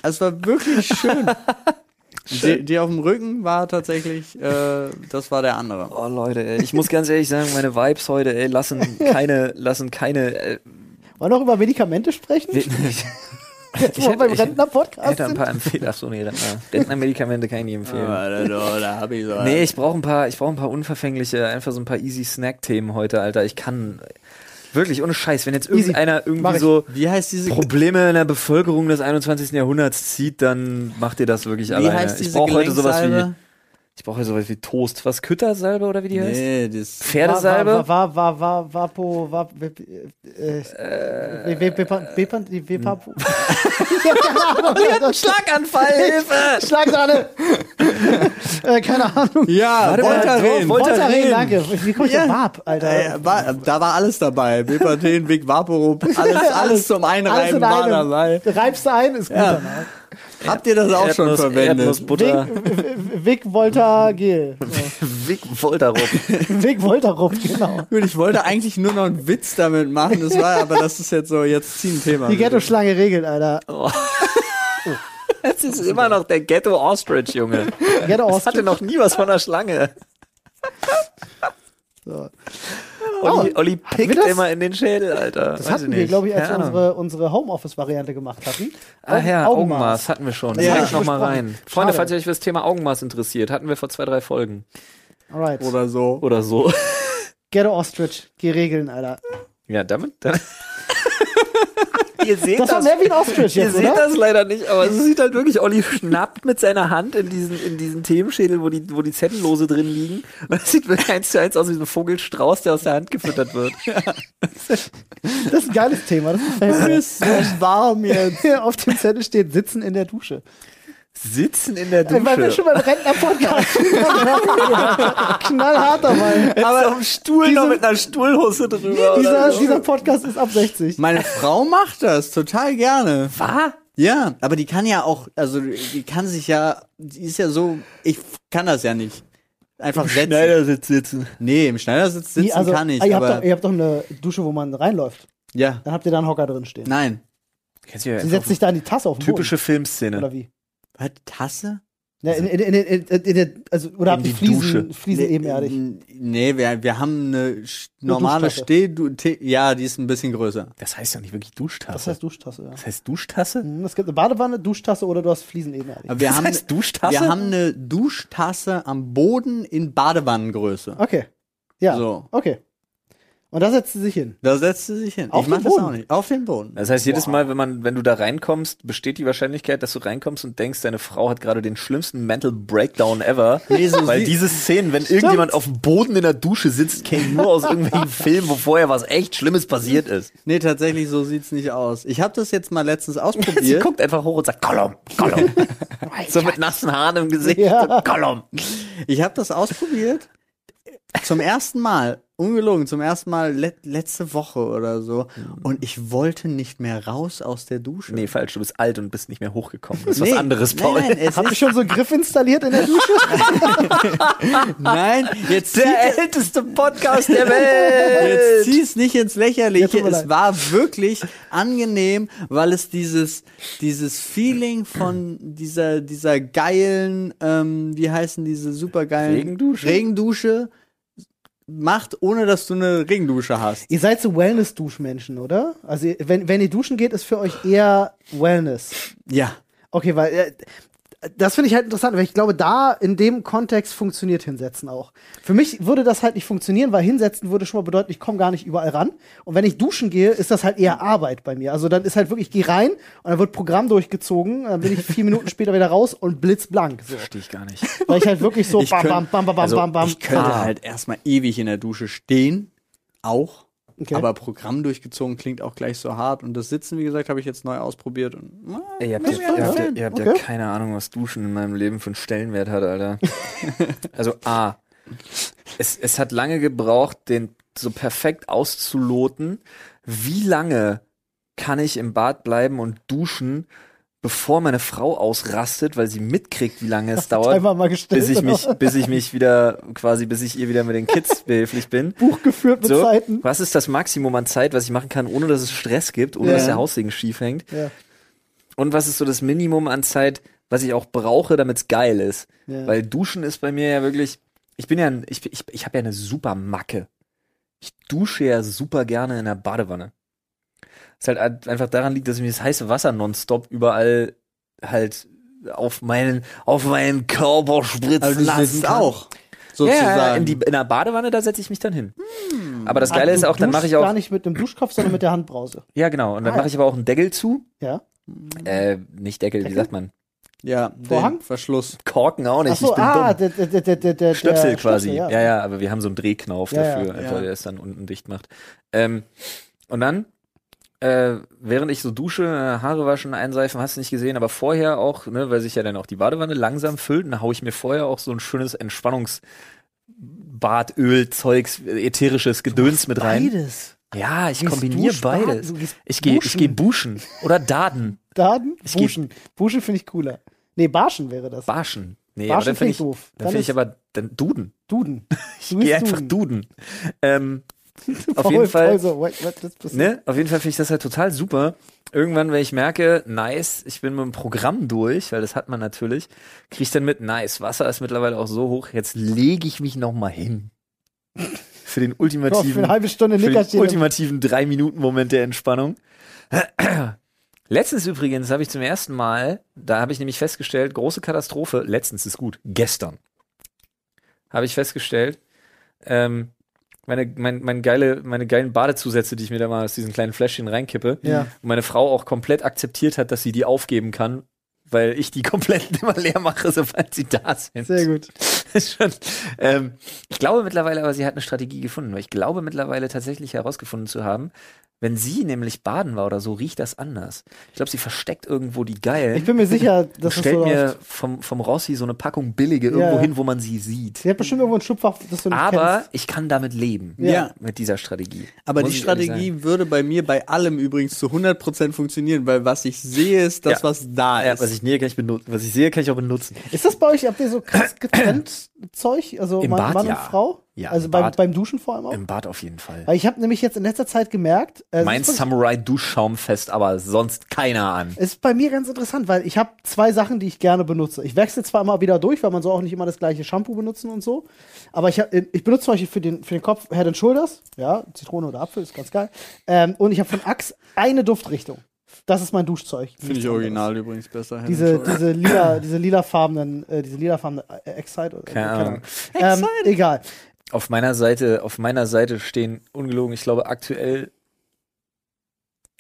Es war wirklich schön. Die, die auf dem Rücken war tatsächlich, äh, das war der andere. Oh Leute, ey, ich muss ganz ehrlich sagen, meine Vibes heute, ey, lassen keine, lassen keine. Äh, Wollen wir noch über Medikamente sprechen? ich Jetzt mal hätte- beim ich- Rentner-Podcast hätte ein paar Empfehlungen. Ach so, nee, Rentner. Rentner-Medikamente kann ich nicht empfehlen. da, da, da hab ich so. Nee, ich brauche ein paar, ich brauche ein paar unverfängliche, einfach so ein paar easy Snack-Themen heute, Alter. Ich kann wirklich ohne Scheiß, wenn jetzt irgendeiner irgendwie so Wie heißt diese Probleme in der Bevölkerung des 21. Jahrhunderts zieht, dann macht ihr das wirklich Wie alleine. heißt ich brauche heute sowas wie? Ich brauche heute sowas wie Toast. Was Küttersalbe oder wie die heißt? Nee, das. Pferdesalbe? War, war, war, war, Vapo, war, äh, äh, Wepapo. Schlaganfall, Hilfe! Schlagsahne! äh, keine Ahnung. Ja, Voltaren. Vol- Voltaren, danke. Wie Ja. auf Vap, Alter? Äh, war, da war alles dabei. Bepanthen, Vic Vaporub, alles, alles zum Alles Einreiben in war dabei. Reibst du ein, ist gut Ja. danach. Habt ihr das auch schon Erdnuss- verwendet? Erdnussbutter. Vic Volta Gel. So. Vic Voltarup. Vic Voltarup, genau. Gut, ich wollte eigentlich nur noch einen Witz damit machen, das war, aber das ist jetzt so, jetzt zieh ein Thema. Die Ghetto-Schlange regelt, Alter. Es ist immer noch der Ghetto Ostrich, Junge. Ghetto Das hatte noch nie was von einer Schlange. So. Olli, Olli wir pickt immer in den Schädel, Alter. Das Weiß hatten ich wir, glaube ich, als wir unsere, unsere Homeoffice-Variante gemacht hatten. Ach ja, Augen- Augenmaß. hatten wir schon. Ja. ja. ich noch mal Besprochen. rein. Freunde, Schade. falls ihr euch für das Thema Augenmaß interessiert, hatten wir vor zwei, drei Folgen. Alright. Oder so. Oder so. Ghetto Ostrich, geh regeln, Alter. Ja, damit. damit ihr seht Das war mehr wie ein Ostrich Ihr jetzt, seht oder? das leider nicht, aber es sieht halt wirklich, Olli schnappt mit seiner Hand in diesen, in diesen Themenschädel, wo die, wo die Zellulose drin liegen. Und es sieht wirklich eins zu eins aus wie so ein Vogelstrauß, der aus der Hand gefüttert wird. Das ist ein geiles Thema. Das gefällt mir. ist so warm jetzt. Auf dem Zettel steht Sitzen in der Dusche. Sitzen in der Weil wir Dusche. schon beim Rentner-Podcast knallhart dabei. Aber auf dem Stuhl noch mit einer Stuhlhose drüber. Dieser, so. dieser Podcast ist ab 60. Meine Frau macht das total gerne. Was? Ja, aber die kann ja auch, also die kann sich ja, die ist ja so, ich kann das ja nicht. Einfach setzen. Schneidersitz sitzen. Nee, im Schneidersitz sitzen also, kann ich, ah, ihr, habt aber doch, ihr habt doch eine Dusche, wo man reinläuft. ja, Dann habt ihr da einen Hocker drin stehen. nein. Sie setzt sich da in die Tasse auf den typische Boden. Filmszene. Oder wie? Was, Tasse? Ja, in, in, in, in, in, in, also, oder In habt ihr die Fliesen, Dusche. Fliesen ebenerdig? n- Nee, wir, wir haben eine normale. Steh... Te- Ja, die ist ein bisschen größer. Das heißt ja nicht wirklich Duschtasse. Das heißt Duschtasse, ja. das heißt Duschtasse? Mhm, Es gibt eine Badewanne, Duschtasse oder du hast Fliesen ebenerdig. Aber wir Das haben, heißt Duschtasse? Wir haben eine Duschtasse am Boden in Badewannengröße. Okay. Ja. So. Okay. Und da setzt sie sich hin. Da setzt sie sich hin. Auf ich mach den das Boden? auch nicht. Auf den Boden. Das heißt, jedes Mal, wenn man, wenn du da reinkommst, besteht die Wahrscheinlichkeit, dass du reinkommst und denkst, deine Frau hat gerade den schlimmsten Mental Breakdown ever. Nee, so weil sie- diese Szenen, wenn irgendjemand auf dem Boden in der Dusche sitzt, ich nur aus irgendwelchen Filmen, wo vorher was echt Schlimmes passiert ist. Nee, tatsächlich, so sieht's nicht aus. Ich habe das jetzt mal letztens Sie ausprobiert. guckt einfach hoch und sagt, Gollum, Gollum. so mit nassen Haaren im Gesicht. Ja. Gollum. Ich habe das ausprobiert. Zum ersten Mal, ungelogen, zum ersten Mal le letzte Woche oder so. Und ich wollte nicht mehr raus aus der Dusche. Nee, falsch, du bist alt und bist nicht mehr hochgekommen. Das ist Nee, was anderes, nein, Paul. Nein, Habt ihr ist, schon so einen Griff installiert in der Dusche? nein jetzt Der älteste Podcast der Welt. Jetzt zieh's nicht ins Ja, Lächerliche. mir es leid. war wirklich angenehm, weil es dieses, dieses Feeling von dieser, dieser geilen, ähm, wie heißen diese supergeilen Regendusche? Regendusche macht, ohne dass du eine Regendusche hast. ihr seid so Wellness-Duschmenschen, oder? Also, wenn, wenn ihr duschen geht, ist für euch eher Wellness. Ja. Okay, weil äh, das finde ich halt interessant, weil ich glaube, da in dem Kontext funktioniert Hinsetzen auch. Für mich würde das halt nicht funktionieren, weil Hinsetzen würde schon mal bedeuten, ich komme gar nicht überall ran. Und wenn ich duschen gehe, ist das halt eher Arbeit bei mir. Also dann ist halt wirklich, ich gehe rein und dann wird Programm durchgezogen, dann bin ich vier Minuten später wieder raus und blitzblank. So. Verstehe ich gar nicht. Weil ich halt wirklich so Ich bam, könnt- bam, bam, bam, bam, also bam, bam. Ich könnte Ah. halt erstmal ewig in der Dusche stehen. Auch. Okay. Aber Programm durchgezogen klingt auch gleich so hart. Und das Sitzen, wie gesagt, habe ich jetzt neu ausprobiert. Und, Ey, ihr habt, ja, ihr habt, ja, ihr habt Okay. ja keine Ahnung, was Duschen in meinem Leben für einen Stellenwert hat, Alter. also A, es, es hat lange gebraucht, den so perfekt auszuloten. Wie lange kann ich im Bad bleiben und duschen, bevor meine Frau ausrastet, weil sie mitkriegt, wie lange es dauert, bis ich mich, bis ich mich wieder, quasi, bis ich ihr wieder mit den Kids behilflich bin. Buch geführt mit So, Zeiten. was ist das Maximum an Zeit, was ich machen kann, ohne dass es Stress gibt, ohne Ja. dass der Haussegen schief hängt? Ja, Und was ist so das Minimum an Zeit, was ich auch brauche, damit es geil ist? ja. Weil Duschen ist bei mir ja wirklich, ich bin ja, ein, ich, ich, ich habe ja eine super Macke. Ich dusche ja super gerne in der Badewanne. Was halt einfach daran liegt, dass mir das heiße Wasser nonstop überall halt auf meinen, auf meinen Körper spritzen Also lassen sitzt kann. auch. Sozusagen. Ja, in, die, in der Badewanne, da setze ich mich dann hin. Aber das Geile du ist auch, dann mache ich auch, Gar nicht mit dem Duschkopf, sondern mit der Handbrause. ja genau, und dann Ah, mache ich aber auch einen Deckel zu. Ja. Äh, nicht Deckel, wie Deckel? sagt man? ja, Vorhang? den Verschluss. Korken auch nicht. Ach so, ich bin ah, dumm. der, der, der, der, der Stöpsel der quasi. Stöpsel, ja. ja, aber wir haben so einen Drehknauf Ja, ja. dafür, einfach, Ja. der es dann unten dicht macht. Ähm, und dann, äh, während ich so dusche, äh, Haare waschen, einseifen, hast du nicht gesehen, aber vorher auch, ne, weil sich ja dann auch die Badewanne langsam füllt, dann hau ich mir vorher auch so ein schönes Entspannungsbadöl, Zeugs, äh, ätherisches Gedöns mit rein. Beides. Ja, ich kombiniere beides. Ich gehe ich geh buschen oder daden. Daden? Ich Buschen. Buschen finde ich cooler. Nee, Barschen wäre das. Barschen. Nee, aber Barschen dann finde ich ich, doof. dann finde ich aber dann Duden. Duden. Ich gehe einfach Duden. Ähm, auf jeden Fall. So, what, what? Ne? Auf jeden Fall finde ich das halt total super. Irgendwann, wenn ich merke, nice, ich bin mit dem Programm durch, weil das hat man natürlich, kriege ich dann mit, nice, Wasser ist mittlerweile auch so hoch, jetzt lege ich mich noch mal hin. Für den ultimativen, für eine halbe Stunde für den ultimativen drei Minuten Moment der Entspannung. Letztens übrigens habe ich zum ersten Mal, da habe ich nämlich festgestellt, große Katastrophe, letztens ist gut, gestern habe ich festgestellt, ähm, meine, mein, mein geile, meine geilen Badezusätze, die ich mir da mal aus diesen kleinen Fläschchen reinkippe, Ja. und meine Frau auch komplett akzeptiert hat, dass sie die aufgeben kann, weil ich die komplett immer leer mache, sobald sie da sind. Sehr gut. ist schon, ähm, ich glaube mittlerweile, aber sie hat eine Strategie gefunden, weil ich glaube mittlerweile tatsächlich herausgefunden zu haben, wenn sie nämlich baden war oder so, riecht das anders. Ich glaube, sie versteckt irgendwo die Geilen. Ich bin mir sicher, dass es stellt so mir vom, vom Rossi so eine Packung billige irgendwo Ja. hin, wo man sie sieht. Sie hat bestimmt irgendwo ein Schubfach, das du nicht Aber kennst. ich kann damit leben. Ja. Mit dieser Strategie. Aber Muss die Strategie würde bei mir bei allem übrigens zu 100% funktionieren, weil was ich sehe, ist das, Ja. was da Ja, ist. was ich nähe, kann ich benutzen. Was ich sehe, kann ich auch benutzen. Ist das bei euch, habt ihr so krass getrennt Zeug? Also Im Mann, Bad, Mann ja. und Frau? Ja, Also im beim, Bad, beim Duschen vor allem auch. im Bad auf jeden Fall. Weil ich habe nämlich jetzt in letzter Zeit gemerkt, äh, mein es ist, Samurai Duschschaum fest, aber sonst keiner an. ist bei mir ganz interessant, weil ich habe zwei Sachen, die ich gerne benutze. Ich wechsle zwar immer wieder durch, weil man soll auch nicht immer das gleiche Shampoo benutzen und so. Aber ich, hab, ich benutze zum Beispiel für den, für den Kopf Head and Shoulders, ja, Zitrone oder Apfel, ist ganz geil. Ähm, und ich habe von Axe eine Duftrichtung. Das ist mein Duschzeug. Finde ich original übrigens besser. Diese, diese lila, diese lilafarbenen, äh, diese lilafarbene äh, Excite oder Keine Ahnung. Ähm, egal. Auf meiner Seite, auf meiner Seite stehen ungelogen, ich glaube aktuell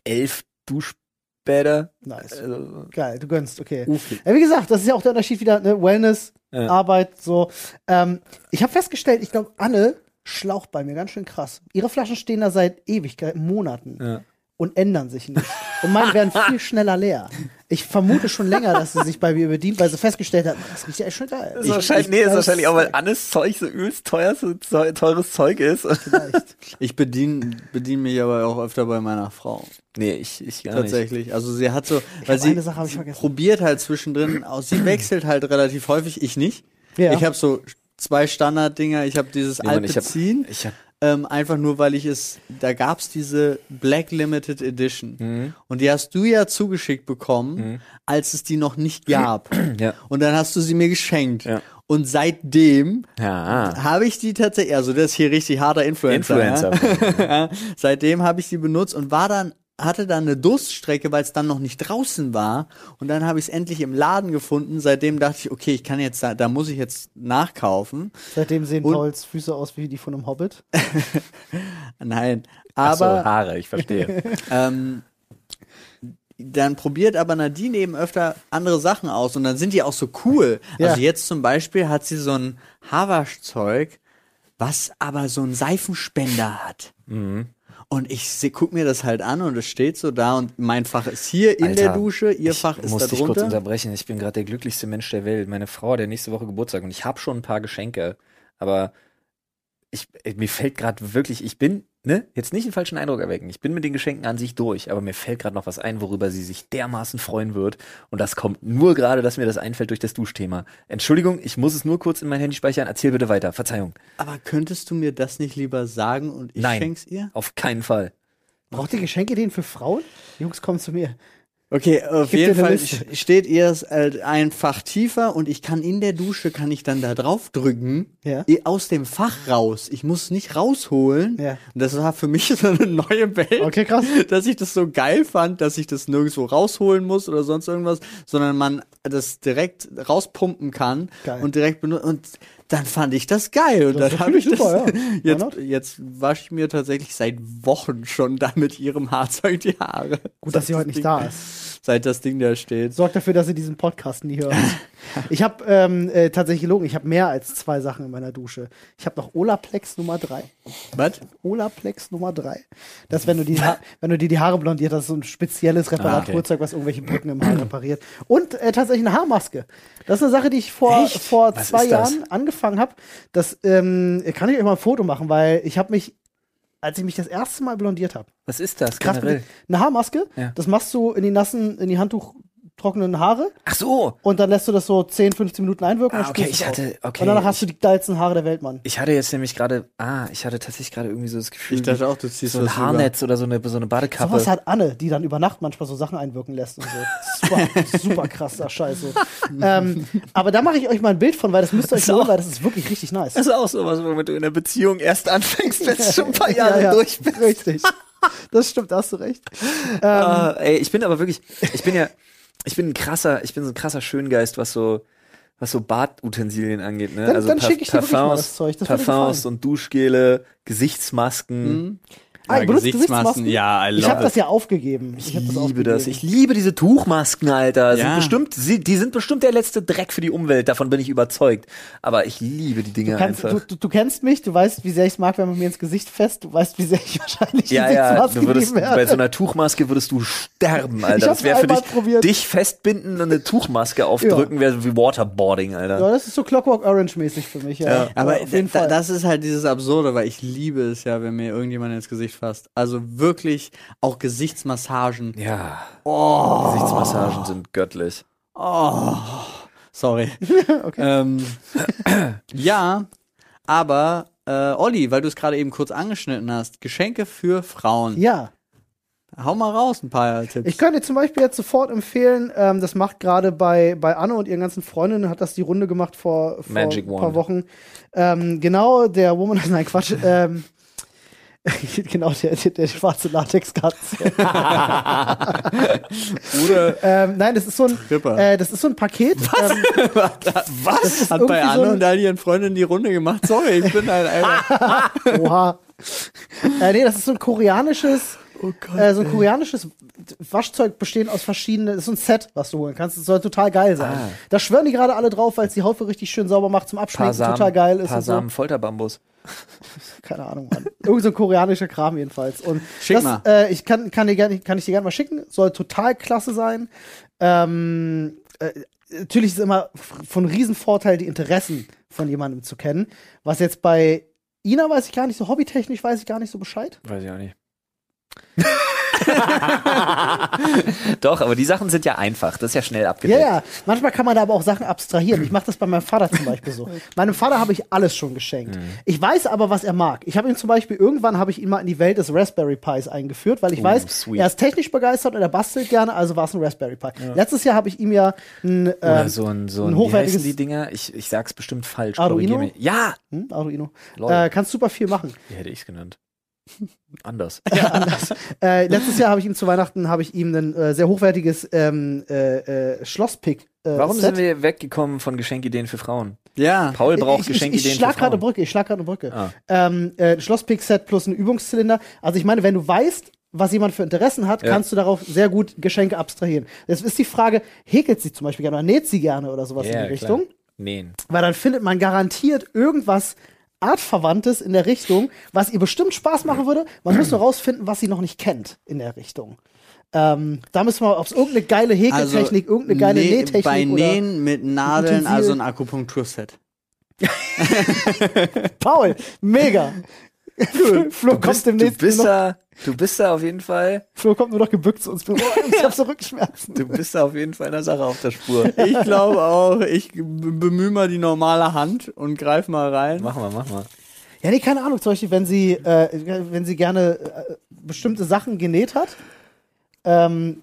elf Duschbäder. Nice. Also, Geil, du gönnst, okay. Ja, wie gesagt, das ist ja auch der Unterschied wieder, ne? Wellness, Ja. Arbeit, so. Ähm, ich habe festgestellt, ich glaube, Anne schlaucht bei mir ganz schön krass. Ihre Flaschen stehen da seit Ewigkeiten, Monaten Ja. Und ändern sich nicht. Und meine werden viel schneller leer. Ich vermute schon länger, dass sie sich bei mir bedient, weil sie festgestellt hat, das riecht ja echt schon geil. Ist wahrscheinlich, nee, ist das- wahrscheinlich auch, weil Annes Zeug so übelst teuer, so Zeu- teures Zeug ist. Vielleicht. Ich bediene bedien mich aber auch öfter bei meiner Frau. nee, ich, ich gar Tatsächlich. Also sie hat so, weil hab sie, eine Sache hab ich sie vergessen. probiert halt zwischendrin aus. Sie wechselt halt relativ häufig, ich nicht. Ja. Ich habe so zwei Standarddinger. Ich habe dieses Nee, Mann, ich hab- Alpecin. Ich hab, Ähm, einfach nur, weil ich es, da gab's diese Black Limited Edition. Mhm. Und die hast du ja zugeschickt bekommen, als es die noch nicht gab. Ja. Und dann hast du sie mir geschenkt. Ja. Und seitdem ja, habe ich die tatsächlich, also das ist hier richtig harter Influencer. Influencer. Ja? Seitdem habe ich die benutzt und war dann hatte dann eine Durststrecke, weil es dann noch nicht draußen war. Und dann habe ich es endlich im Laden gefunden. Seitdem dachte ich, okay, ich kann jetzt, da, da muss ich jetzt nachkaufen. Seitdem sehen Und- Pauls Füße aus wie die von einem Hobbit. Nein, Ach so, aber Haare, ich verstehe. ähm, dann probiert aber Nadine eben öfter andere Sachen aus und dann sind die auch so cool. Ja. Also jetzt zum Beispiel hat sie so ein Haarwaschzeug, was aber so einen Seifenspender hat. Mhm. Und ich guck mir das halt an und es steht so da und mein Fach ist hier in der Alter, Dusche, ihr ich Fach ist muss da dich kurz drunter. unterbrechen. Ich bin gerade der glücklichste Mensch der Welt. Meine Frau hat ja nächste Woche Geburtstag und ich habe schon ein paar Geschenke. Aber ich, mir fällt gerade wirklich, ich bin, ne, jetzt nicht einen falschen Eindruck erwecken. Ich bin mit den Geschenken an sich durch, aber mir fällt gerade noch was ein, worüber sie sich dermaßen freuen wird. Und das kommt nur gerade, dass mir das einfällt durch das Duschthema. Entschuldigung, ich muss es nur kurz in mein Handy speichern. Erzähl bitte weiter. Verzeihung. Aber könntest du mir das nicht lieber sagen und ich Nein. schenk's ihr? Auf keinen Fall. Braucht ihr Geschenke den für Frauen? Jungs, kommen zu mir. Okay, auf jeden Fall steht ihr es halt ein Fach tiefer und ich kann in der Dusche, kann ich dann da drauf drücken, Ja. aus dem Fach raus. Ich muss nicht rausholen. Ja. Und das war für mich so eine neue Welt. Okay, krass. Dass ich das so geil fand, dass ich das nirgendwo rausholen muss oder sonst irgendwas, sondern man das direkt rauspumpen kann Geil. und direkt benutzen. Und dann fand ich das geil. Und Das dann habe ich das. super, ja. Why Jetzt, jetzt wasche ich mir tatsächlich seit Wochen schon da mit ihrem Haarzeug die Haare. Gut, dass sie heute das nicht da ist. Seit das Ding da steht. Sorgt dafür, dass sie diesen Podcast nie hören. ich habe ähm, äh, tatsächlich gelogen, ich habe mehr als zwei Sachen in meiner Dusche. Ich habe noch Olaplex Nummer 3. Was? Olaplex Nummer 3. Das, wenn du die, Ha- wenn du dir die Haare blondiert hast, so ein spezielles Reparaturzeug, was irgendwelche Brücken im Haar repariert. Und äh, tatsächlich eine Haarmaske. Das ist eine Sache, die ich vor, vor Was zwei? Jahren angefangen habe. Das ähm, kann ich euch mal ein Foto machen, weil ich habe mich, als ich mich das erste Mal blondiert habe, Was ist das krass, generell? eine Haarmaske, Ja. das machst du in die nassen, in die Handtuch trockenen Haare Ach so. und dann lässt du das so 10, 15 Minuten einwirken Ah, und okay, es ich hatte- okay, Und danach hast du die geilsten Haare der Welt, Mann. Ich hatte jetzt nämlich gerade, ah, ich hatte tatsächlich gerade irgendwie so das Gefühl, Ich dachte auch, du ziehst so ein was Haarnetz oder so eine, so eine Badekappe. Sowas hat Anne, die dann über Nacht manchmal so Sachen einwirken lässt und so. Super, super krasser Scheiße. ähm, aber da mache ich euch mal ein Bild von, weil das müsst ihr euch So. holen, weil das ist wirklich richtig nice. Das ist auch sowas, womit du in der Beziehung erst anfängst, wenn du schon ein paar Jahre Ja, ja, durch bist. Richtig. Das stimmt, da hast du recht. Ah, ey, ich bin aber wirklich, ich bin ja, ich bin ein krasser, ich bin so ein krasser Schöngeist, was so, was so Badutensilien angeht, ne? Dann- also dann Parf- schick ich dir wirklich mal das Zeug, das dir Parfums und Duschgele, Gesichtsmasken. Ah, ihr benutzt Gesichtsmasken, ja, I Ich love habe das ja aufgegeben. Ich hab liebe aufgegeben. das. Ich liebe diese Tuchmasken, Alter. Sind Ja. bestimmt, sie, die sind bestimmt der letzte Dreck für die Umwelt. Davon bin ich überzeugt. Aber ich liebe die Dinge Du, kannst, einfach. du, du, du kennst mich, du weißt, wie sehr ich es mag, wenn man mir ins Gesicht fest. Du weißt, wie sehr ich wahrscheinlich ja, ja, Gesichtsmasken du würdest, bei so einer Tuchmaske würdest du sterben, Alter. Ich Das wäre für dich, probiert. dich festbinden und eine Tuchmaske aufdrücken, wäre wie Waterboarding, Alter. ja, das ist so Clockwork Orange mäßig für mich. Ja, Aber auf jeden da, Fall. das ist halt dieses Absurde, weil ich liebe es ja, wenn mir irgendjemand ins Gesicht fasst. Also wirklich auch Gesichtsmassagen. Ja. Oh. Gesichtsmassagen sind göttlich. Sorry. ähm, ja, aber äh, Olli, weil du es gerade eben kurz angeschnitten hast, Geschenke für Frauen. Ja. Hau mal raus ein paar Tipps. Ich könnte dir zum Beispiel jetzt sofort empfehlen, ähm, das macht gerade bei, bei Anne und ihren ganzen Freundinnen, hat das die Runde gemacht vor, vor Magic ein paar Wand. Wochen. Ähm, genau, der Woman, nein, Quatsch, ähm, genau, der, der, der schwarze Latexkatze. Oder ähm, nein, das ist so ein, äh, das ist so ein Paket. Ähm, was? Hat bei so Anne ein- und all ihren Freundinnen die Runde gemacht. Sorry, ich bin halt einfach. oha. äh, nee, das ist so ein koreanisches, Oh Gott. äh, so ein koreanisches Waschzeug bestehend aus verschiedenen, das ist so ein Set, was du holen kannst. Das soll total geil sein. Ah. Da schwören die gerade alle drauf, weil es die Haut richtig schön sauber macht zum Abschminken, total geil ist. paar Und so. Samen Folterbambus. Keine Ahnung, Mann. Irgend so ein koreanischer Kram jedenfalls. Und Schick das, mal. Äh, ich kann, kann, dir gerne, kann ich dir gerne mal schicken. Soll total klasse sein. Ähm, äh, natürlich ist es immer von Riesenvorteil, die Interessen von jemandem zu kennen. Was jetzt bei Ina weiß ich gar nicht so, hobbytechnisch weiß ich gar nicht so Bescheid. Weiß ich auch nicht. Doch, aber die Sachen sind ja einfach. Das ist ja schnell Ja, abgedeckt. ja. Manchmal kann man da aber auch Sachen abstrahieren. Ich mache das bei meinem Vater zum Beispiel so. Meinem Vater habe ich alles schon geschenkt. Ich weiß aber, was er mag. Ich habe ihn zum Beispiel, irgendwann habe ich ihn mal in die Welt des Raspberry Pis eingeführt, weil ich Oh, weiß, sweet. er ist technisch begeistert und er bastelt gerne, also war es ein Raspberry Pi. Letztes Jahr habe ich ihm ja ein, ähm, so ein, so ein ein, wie hochwertiges- die Dinger? Ich, ich sag's bestimmt falsch. Arduino? Ja! hm, Arduino. Äh, kannst super viel machen. Wie hätte ich's genannt? Anders. Äh, letztes Jahr habe ich ihm zu Weihnachten habe ich ihm ein äh, sehr hochwertiges ähm, äh, äh, Schlosspick. Äh, Warum Set. sind wir weggekommen von Geschenkideen für Frauen? Ja. Paul braucht ich, ich, Geschenkideen ich schlag für gerade eine Frauen. Brücke, ich schlag gerade eine Brücke. Ah. Ähm, äh, Schlosspick-Set plus ein Übungszylinder. Also ich meine, wenn du weißt, was jemand für Interessen hat, Ja. kannst du darauf sehr gut Geschenke abstrahieren. Jetzt ist die Frage, häkelt sie zum Beispiel gerne oder näht sie gerne oder sowas in Ja, die klar. Richtung? Nähen. Weil dann findet man garantiert irgendwas Artverwandtes in der Richtung, was ihr bestimmt Spaß machen würde. Man muss nur rausfinden, was sie noch nicht kennt in der Richtung. Ähm, da müssen wir, ob es irgendeine geile Häkeltechnik, irgendeine geile Näh- Nähtechnik Bei Nähen mit Nadeln, Utensil. also ein Akupunkturset. Paul, mega. Flo Du kommt bist, du, demnächst bist da, du bist da auf jeden Fall, Flo kommt nur noch gebückt zu uns. Oh, ich hab so Rückenschmerzen. du bist da auf jeden Fall einer Sache auf der Spur. Ich glaube auch, ich bemühe mal die normale Hand und greif mal rein. Mach mal, mach mal. Ja, nee, keine Ahnung. Zum Beispiel, wenn sie, äh, wenn sie gerne äh, bestimmte Sachen genäht hat. Ähm,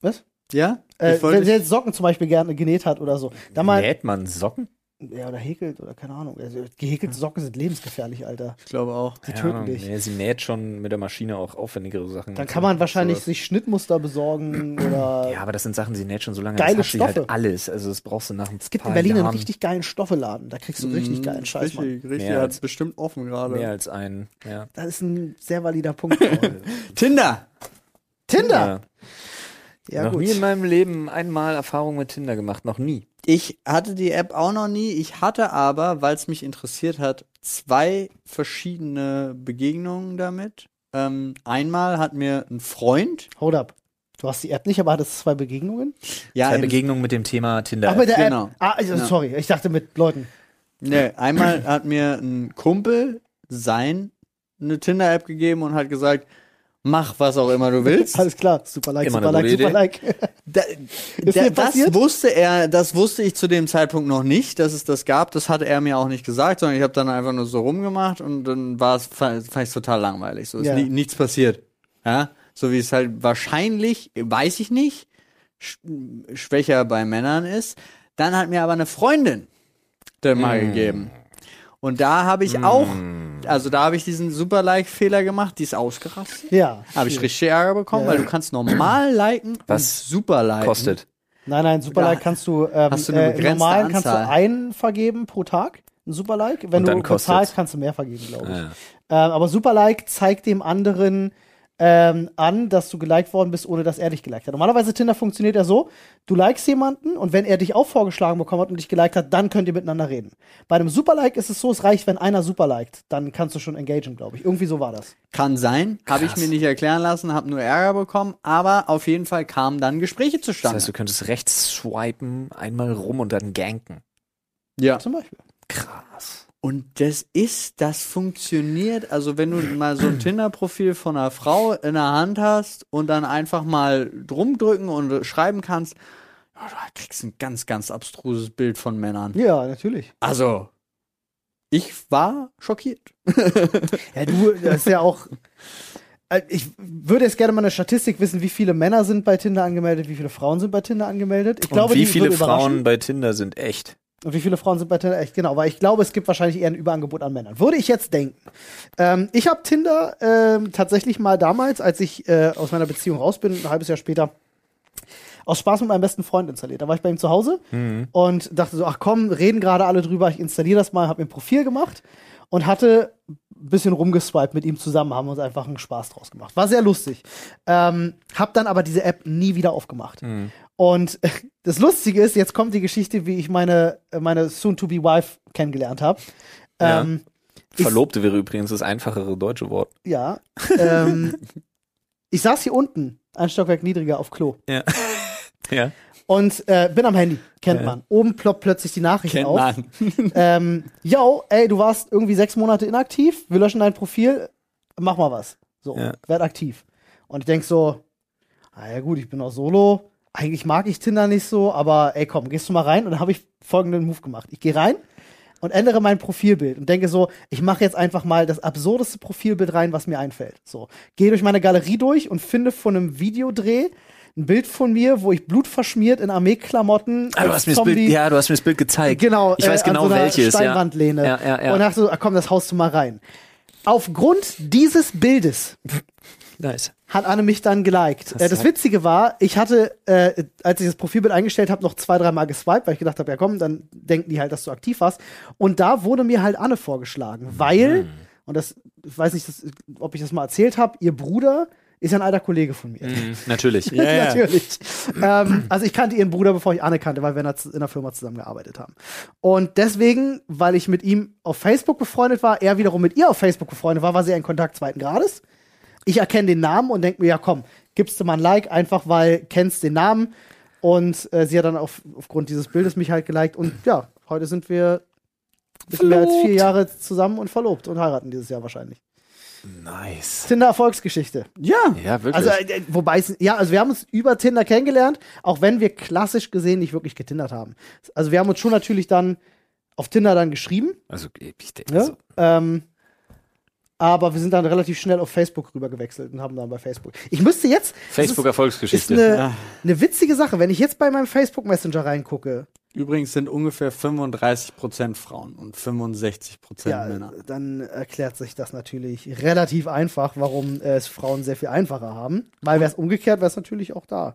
was? Ja? Äh, wenn sie jetzt Socken zum Beispiel gerne genäht hat oder so. Da mal, Näht man Socken? Ja, oder häkelt oder keine Ahnung. Also, gehäkelte Socken sind lebensgefährlich, Alter. ich glaube auch. Die töten Ahnung. dich. Nee, sie näht schon mit der Maschine auch aufwendigere Sachen. Dann kann man wahrscheinlich Sowas. sich Schnittmuster besorgen oder. Ja, aber das sind Sachen, sie näht schon so lange. Geile das hat sie Stoffe. halt alles. Also das brauchst du nach ein Es gibt paar in Berlin einen Jahren richtig geilen Stoffeladen. Da kriegst du richtig Mhm, geilen Scheiß, Mann. Richtig, richtig. Mehr Er als- hat's bestimmt offen gerade. mehr als ein. Ja. Das ist ein sehr valider Punkt. Tinder! Tinder! Ja, noch gut. nie in meinem Leben einmal Erfahrung mit Tinder gemacht. Noch nie. Ich hatte die App auch noch nie. Ich hatte aber, weil es mich interessiert hat, zwei verschiedene Begegnungen damit. Ähm, einmal hat mir ein Freund, Hold up. Du hast die App nicht, aber hattest zwei Begegnungen? ja, Zwei Begegnungen mit dem Thema Tinder. Ach, mit der genau. App. Ah, also, Ja. sorry, ich dachte mit Leuten. Nee, einmal hat mir ein Kumpel sein eine Tinder-App gegeben und hat gesagt, mach was auch immer du willst. Alles klar, super like, Immer super like, super like. Da, da, das wusste er, das wusste ich zu dem Zeitpunkt noch nicht, dass es das gab. Das hatte er mir auch nicht gesagt, sondern ich habe dann einfach nur so rumgemacht und dann war es fand ich total langweilig. So ist Ja. ni nichts passiert. Ja, so wie es halt wahrscheinlich, weiß ich nicht, sch schwächer bei Männern ist. Dann hat mir aber eine Freundin den mal gegeben. Und da habe ich auch, also da habe ich diesen super Like-Fehler gemacht, die ist ausgerastet. Ja. Habe ich richtig Ärger bekommen, Ja. weil du kannst normal liken Was und super liken. Kostet. Nein, nein, super like kannst du, ähm, hast du eine äh, normalen kannst du Anzahl. einen vergeben pro Tag, ein super like. Wenn du bezahlst, kannst du mehr vergeben, glaube ich. Ja. Ähm, aber super like zeigt dem anderen ähm, an, dass du geliked worden bist, ohne dass er dich geliked hat. Normalerweise Tinder funktioniert ja so, du likest jemanden und wenn er dich auch vorgeschlagen bekommen hat und dich geliked hat, dann könnt ihr miteinander reden. Bei einem Superlike ist es so, es reicht, wenn einer super liked, dann kannst du schon engagen, glaube ich. Irgendwie so war das. Kann sein, habe ich mir nicht erklären lassen, habe nur Ärger bekommen, aber auf jeden Fall kamen dann Gespräche Das zustande. heißt, du könntest rechts swipen, einmal rum und dann ganken. ja. Zum Beispiel. Krass. Und das ist, das funktioniert, also wenn du mal so ein Tinder-Profil von einer Frau in der Hand hast und dann einfach mal drum drücken und schreiben kannst, ja, du kriegst ein ganz, ganz abstruses Bild von Männern. Ja, natürlich. Also, Ich war schockiert. Ja, du, das ist ja auch. äh, Ich würde jetzt gerne mal eine Statistik wissen, wie viele Männer sind bei Tinder angemeldet, wie viele Frauen sind bei Tinder angemeldet. Ich glaube, Und wie viele. Frauen bei Tinder sind echt? Und wie viele Frauen sind bei Tinder? Echt genau, weil ich glaube, es gibt wahrscheinlich eher ein Überangebot an Männern. Würde ich jetzt denken. Ähm, ich habe Tinder ähm, tatsächlich mal damals, als ich äh, aus meiner Beziehung raus bin, ein halbes Jahr später, aus Spaß mit meinem besten Freund installiert. Da war ich bei ihm zu Hause und dachte so, ach komm, reden gerade alle drüber, ich installiere das mal, habe mir ein Profil gemacht und hatte ein bisschen rumgeswiped mit ihm zusammen, haben uns einfach einen Spaß draus gemacht. War sehr lustig. Ähm, hab dann aber diese App nie wieder aufgemacht. Und das Lustige ist, jetzt kommt die Geschichte, wie ich meine, meine soon-to-be-wife kennengelernt habe. Ja. Ähm, ich- Verlobte wäre übrigens das einfachere deutsche Wort. ja. Ähm, ich saß hier unten, ein Stockwerk niedriger auf Klo. Ja. ja. Und äh, bin am Handy, kennt Ja. man. Oben ploppt plötzlich die Nachricht Kennt auf. man. Ähm, yo, ey, du warst irgendwie sechs Monate inaktiv, wir löschen dein Profil, mach mal was. So, Ja. werd aktiv. Und ich denk so, ah ja gut, ich bin auch solo. Eigentlich mag ich Tinder nicht so, aber ey, komm, gehst du mal rein und dann habe ich folgenden Move gemacht. Ich gehe rein und ändere mein Profilbild und denke so, ich mache jetzt einfach mal das absurdeste Profilbild rein, was mir einfällt. So, gehe durch meine Galerie durch und finde von einem Videodreh ein Bild von mir, wo ich blutverschmiert in Armeeklamotten Ah, du hast mir das Bild, ja, du hast mir das Bild gezeigt. Genau, Ich weiß äh, genau so welches. Ja. Steinwandlehne. Ja, ja, ja. Und dachte so, ah, komm, das haust du mal rein. Aufgrund dieses Bildes Nice. hat Anne mich dann geliked. Das Äh, das Witzige war, ich hatte, äh, als ich das Profilbild eingestellt habe, noch zwei, dreimal geswiped, weil ich gedacht habe, ja komm, dann denken die halt, dass du aktiv warst. Und da wurde mir halt Anne vorgeschlagen, weil, und das, ich weiß nicht, das, ob ich das mal erzählt habe, ihr Bruder ist ja ein alter Kollege von mir. Mhm, natürlich. Ja, ja. Natürlich. ähm, also ich kannte ihren Bruder, bevor ich Anne kannte, weil wir in der, in der Firma zusammengearbeitet haben. Und deswegen, weil ich mit ihm auf Facebook befreundet war, er wiederum mit ihr auf Facebook befreundet war, war sie ein Kontakt zweiten Grades. Ich erkenne den Namen und denke mir, ja komm, gibst du mal ein Like, einfach weil kennst den Namen. Und äh, sie hat dann auf, aufgrund dieses Bildes mich halt geliked. Und ja, heute sind wir ein bisschen mehr als vier Jahre zusammen und verlobt und heiraten dieses Jahr wahrscheinlich. Nice. Tinder-Erfolgsgeschichte. Ja. Ja, wirklich. Also, äh, wobei es, ja, also wir haben uns über Tinder kennengelernt, auch wenn wir klassisch gesehen nicht wirklich getindert haben. Also wir haben uns schon natürlich dann auf Tinder dann geschrieben, Also, ich denke, ne? also, ähm, aber wir sind dann relativ schnell auf Facebook rüber gewechselt und haben dann bei Facebook. Ich müsste jetzt, das ist, ist Facebook-Erfolgsgeschichte. eine, eine witzige Sache, wenn ich jetzt bei meinem Facebook Messenger reingucke, Übrigens sind ungefähr 35% Frauen und 65% ja, Männer. dann erklärt sich das natürlich relativ einfach, warum äh, es Frauen sehr viel einfacher haben. Weil wäre es umgekehrt, wäre es natürlich auch da.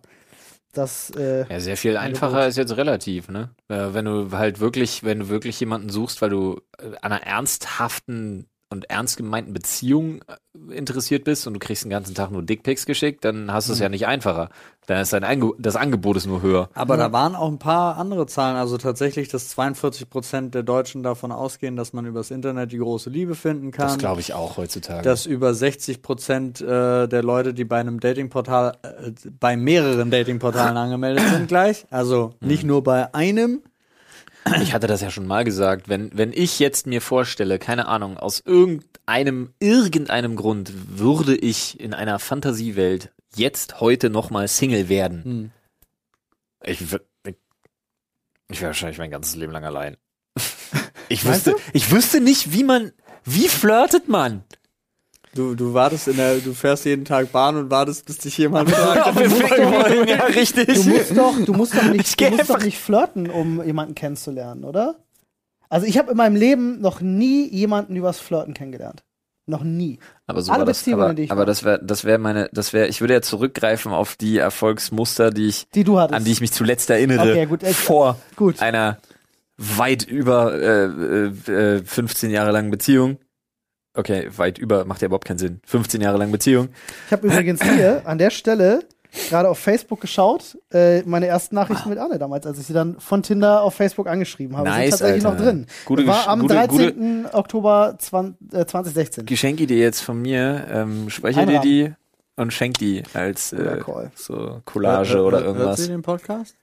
Das, äh, Ja, sehr viel einfacher ist jetzt relativ, ne? Äh, wenn du halt wirklich, wenn du wirklich jemanden suchst, weil du äh, an einer ernsthaften und ernst gemeinten Beziehung äh, interessiert bist und du kriegst den ganzen Tag nur Dickpics geschickt, dann hast du es ja nicht einfacher. Dann ist dein Ange das Angebot ist nur höher. Aber da waren auch ein paar andere Zahlen. Also tatsächlich, dass 42 Prozent der Deutschen davon ausgehen, dass man übers Internet die große Liebe finden kann. Das glaube ich auch heutzutage. dass über 60 Prozent äh, der Leute, die bei einem Datingportal, äh, bei mehreren Datingportalen angemeldet sind, gleich. Also nicht nur bei einem. Ich hatte das ja schon mal gesagt, wenn, wenn ich jetzt mir vorstelle, keine Ahnung, aus irgendeinem, irgendeinem Grund würde ich in einer Fantasiewelt jetzt heute nochmal Single werden. Hm. Ich, ich, ich wäre wahrscheinlich mein ganzes Leben lang allein. Ich wüsste, ich wüsste nicht, wie man, wie flirtet man? Du, du wartest in der, du fährst jeden Tag Bahn und wartest, bis dich jemand fragt. Ob wir ficken wollen, ja, richtig. Du musst doch, du musst doch nicht, Ich du musst doch nicht flirten, um jemanden kennenzulernen, oder? Also ich habe in meinem Leben noch nie jemanden übers Flirten kennengelernt. Noch nie. Aber so Alle war das, Beziehungen, aber, die ich aber das wäre, das wäre meine, das wäre, ich würde ja zurückgreifen auf die Erfolgsmuster, die ich, Die du hattest. an die ich mich zuletzt erinnere, Okay, gut, äh, vor Gut. einer weit über äh, äh, 15 Jahre langen Beziehung. Okay, weit über macht ja überhaupt keinen Sinn. 15 Jahre lang Beziehung. Ich habe übrigens hier an der Stelle gerade auf Facebook geschaut, äh, meine ersten Nachrichten mit Anne damals, als ich sie dann von Tinder auf Facebook angeschrieben habe. Nice, sind tatsächlich Alter. noch drin. Gute war am gute- 13. Oktober 20, äh, 2016. Geschenkidee jetzt von mir. Ähm, speichere dir die und schenk die als äh, so Collage oder Hört irgendwas. sie den Podcast?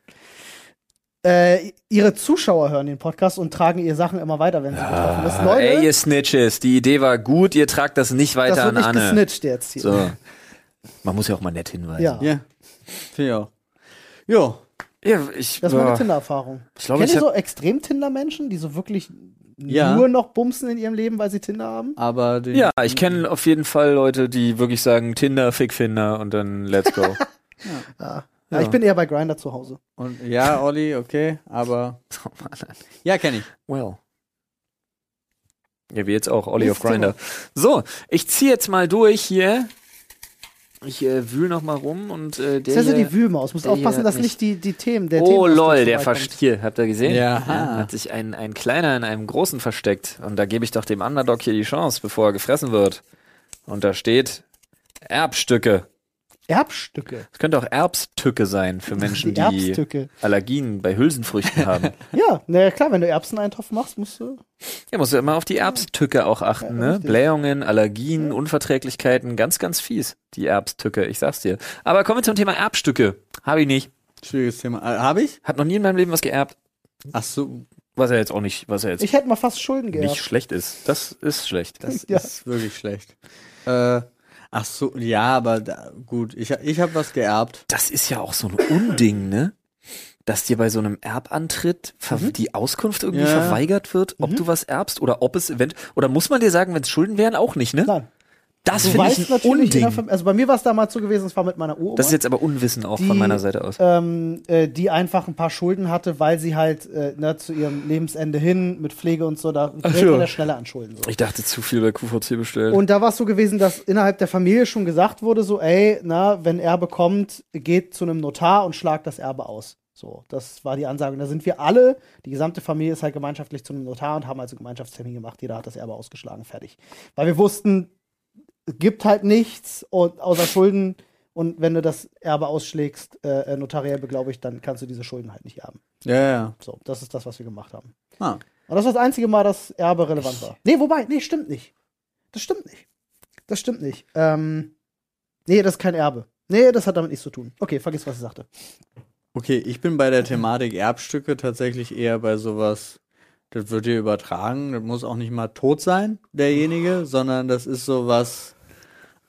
Äh, ihre Zuschauer hören den Podcast und tragen ihr Sachen immer weiter, wenn sie betroffen ist. Leute, ey, ihr Snitches, die Idee war gut, ihr tragt das nicht das weiter wird an nicht Anne. gesnitcht jetzt hier. So. Man muss ja auch mal nett hinweisen. Ja. Ja. Finde ich auch. Jo. Ja, ich, Das ist meine Tinder-Erfahrung. ich glaube, Kennt ihr so extrem Tinder-Menschen, die so wirklich Ja. nur noch bumsen in ihrem Leben, weil sie Tinder haben? Aber den, Ja, ich kenne auf jeden Fall Leute, die wirklich sagen Tinder, Fickfinder und dann let's go. Ja. Ja. ja. Ich bin eher bei Grinder zu Hause. Und, ja, Olli, okay, aber oh Mann. ja, kenne ich. Well. Ja, wie jetzt auch, Olli auf Grinder. So, ich ziehe jetzt mal durch hier. Ich äh, wühl noch mal rum und äh, der Das ist ja hier, die Wühlmaus. Muss der aufpassen, dass nicht die, die Themen, der Oh Themenausdruck lol, der versteckt. Hier, habt ihr gesehen? Ja. hat sich ein, ein kleiner in einem großen versteckt. Und da gebe ich doch dem Underdog hier die Chance, bevor er gefressen wird. Und da steht Erbstücke. Erbstücke. Es könnte auch Erbstücke sein für Menschen, die die. Allergien bei Hülsenfrüchten haben. Ja, naja, klar, wenn du Erbseneintopf machst, musst du. Ja, musst du immer auf die Erbstücke auch achten, Ja, ne? Blähungen, Allergien, Unverträglichkeiten, ganz, ganz fies, die Erbstücke, ich sag's dir. Aber kommen wir zum Thema Erbstücke. Habe ich nicht. Schwieriges Thema. Äh, Habe ich? Hab noch nie in meinem Leben was geerbt. Ach so, Was er jetzt auch nicht, was er jetzt Ich hätte mal fast Schulden nicht geerbt. schlecht ist. Das ist schlecht. das Ja. ist wirklich schlecht. Äh, ach so, ja, aber da, gut, ich, ich habe was geerbt. Das ist ja auch so ein Unding, ne? Dass dir bei so einem Erbantritt ver- die Auskunft irgendwie Mhm. Ja. verweigert wird, ob du was erbst oder ob es event oder muss man dir sagen, wenn es Schulden wären, auch nicht, ne? Nein. Das finde ich ein der Unding. Fam- also bei mir war es damals so gewesen, es war mit meiner Uroma. Das ist jetzt aber Unwissen auch Die, von meiner Seite aus. ähm, äh, die einfach ein paar Schulden hatte, weil sie halt äh, ne, zu ihrem Lebensende hin mit Pflege und so, da man ja schneller an Schulden. So. Ich dachte zu viel bei QVC bestellt. Und da war es so gewesen, dass innerhalb der Familie schon gesagt wurde, so, ey, na, wenn Erbe kommt, geht zu einem Notar und schlagt das Erbe aus. So, das war die Ansage. Und da sind wir alle, die gesamte Familie ist halt gemeinschaftlich zu einem Notar und haben also Gemeinschaftstermin gemacht. Jeder hat das Erbe ausgeschlagen, fertig. Weil wir wussten, gibt halt nichts und, außer Schulden. Und wenn du das Erbe ausschlägst, äh, äh, notariell beglaubigt, dann kannst du diese Schulden halt nicht erben. Ja, ja. So, das ist das, was wir gemacht haben. Ah. Und das war das einzige Mal, dass Erbe relevant war. Nee, wobei, nee, stimmt nicht. Das stimmt nicht. Das stimmt nicht. Ähm, nee, das ist kein Erbe. Nee, das hat damit nichts zu tun. Okay, vergiss, was ich sagte. Okay, ich bin bei der Thematik Erbstücke tatsächlich eher bei sowas, das wird dir übertragen, das muss auch nicht mal tot sein, derjenige, sondern das ist sowas,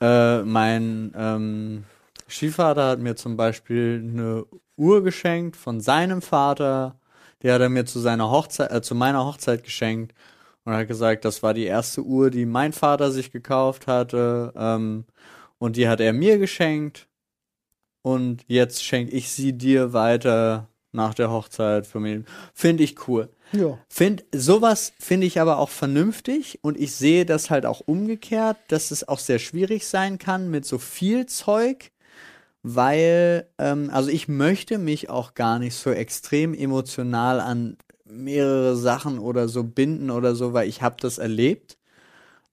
äh, mein ähm, Stiefvater hat mir zum Beispiel eine Uhr geschenkt von seinem Vater, die hat er mir zu seiner Hochzeit, äh, zu meiner Hochzeit geschenkt und hat gesagt, das war die erste Uhr, die mein Vater sich gekauft hatte, ähm, und die hat er mir geschenkt und jetzt schenke ich sie dir weiter nach der Hochzeit für mich. Finde ich cool. Ja. Find, sowas finde ich aber auch vernünftig und ich sehe das halt auch umgekehrt, dass es auch sehr schwierig sein kann mit so viel Zeug, weil, ähm, also ich möchte mich auch gar nicht so extrem emotional an mehrere Sachen oder so binden oder so, weil ich habe das erlebt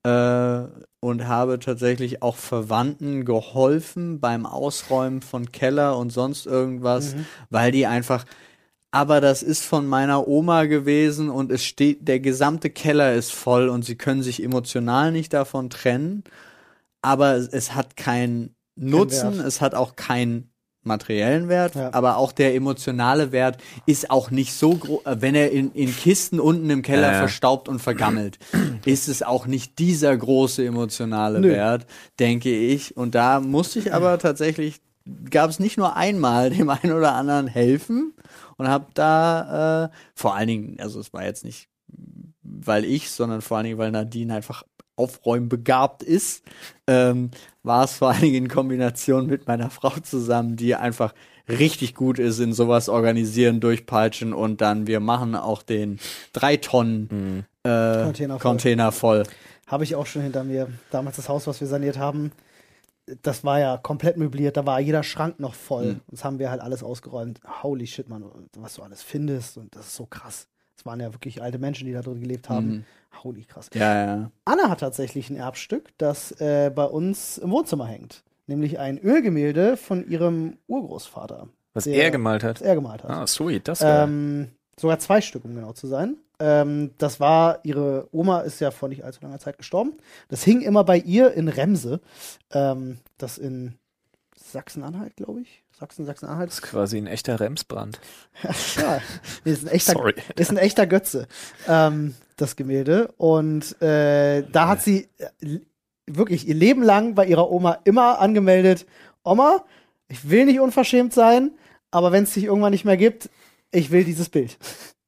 äh, und habe tatsächlich auch Verwandten geholfen beim Ausräumen von Keller und sonst irgendwas, weil die einfach aber das ist von meiner Oma gewesen und es steht, der gesamte Keller ist voll und sie können sich emotional nicht davon trennen, aber es, es hat keinen Nutzen, Wert. es hat auch keinen materiellen Wert, Ja. aber auch der emotionale Wert ist auch nicht so groß, wenn er in, in Kisten unten im Keller Ja, ja. verstaubt und vergammelt, ist es auch nicht dieser große emotionale Nö. Wert, denke ich. Und da musste ich aber tatsächlich, gab es nicht nur einmal dem einen oder anderen helfen und habe da äh, vor allen Dingen, also es war jetzt nicht, weil ich, sondern vor allen Dingen, weil Nadine einfach aufräumen begabt ist, ähm, war es vor allen Dingen in Kombination mit meiner Frau zusammen, die einfach richtig gut ist in sowas organisieren, durchpeitschen und dann wir machen auch den drei Tonnen äh, Container voll. Container voll. Habe ich auch schon hinter mir. Damals das Haus, was wir saniert haben, das war ja komplett möbliert. Da war jeder Schrank noch voll. Das haben wir halt alles ausgeräumt. Holy shit, man, was du alles findest. Und das ist so krass. Es waren ja wirklich alte Menschen, die da drin gelebt haben. Holy krass. Ja, ja. Anna hat tatsächlich ein Erbstück, das äh, bei uns im Wohnzimmer hängt. Nämlich ein Ölgemälde von ihrem Urgroßvater. Was der- er gemalt hat. Das er gemalt hat. Ah, sweet, das war. Ähm, sogar zwei Stück, um genau zu sein. Ähm, das war, ihre Oma ist ja vor nicht allzu langer Zeit gestorben. Das hing immer bei ihr in Remse. Ähm, das in Sachsen-Anhalt, glaube ich. Sachsen, Sachsen-Anhalt. das ist quasi ein echter Remsbrand. ja, ist ein echter, Sorry. ist ein echter Götze, ähm, das Gemälde. Und äh, da hat sie äh, wirklich ihr Leben lang bei ihrer Oma immer angemeldet, Oma, ich will nicht unverschämt sein, aber wenn es dich irgendwann nicht mehr gibt, ich will dieses Bild.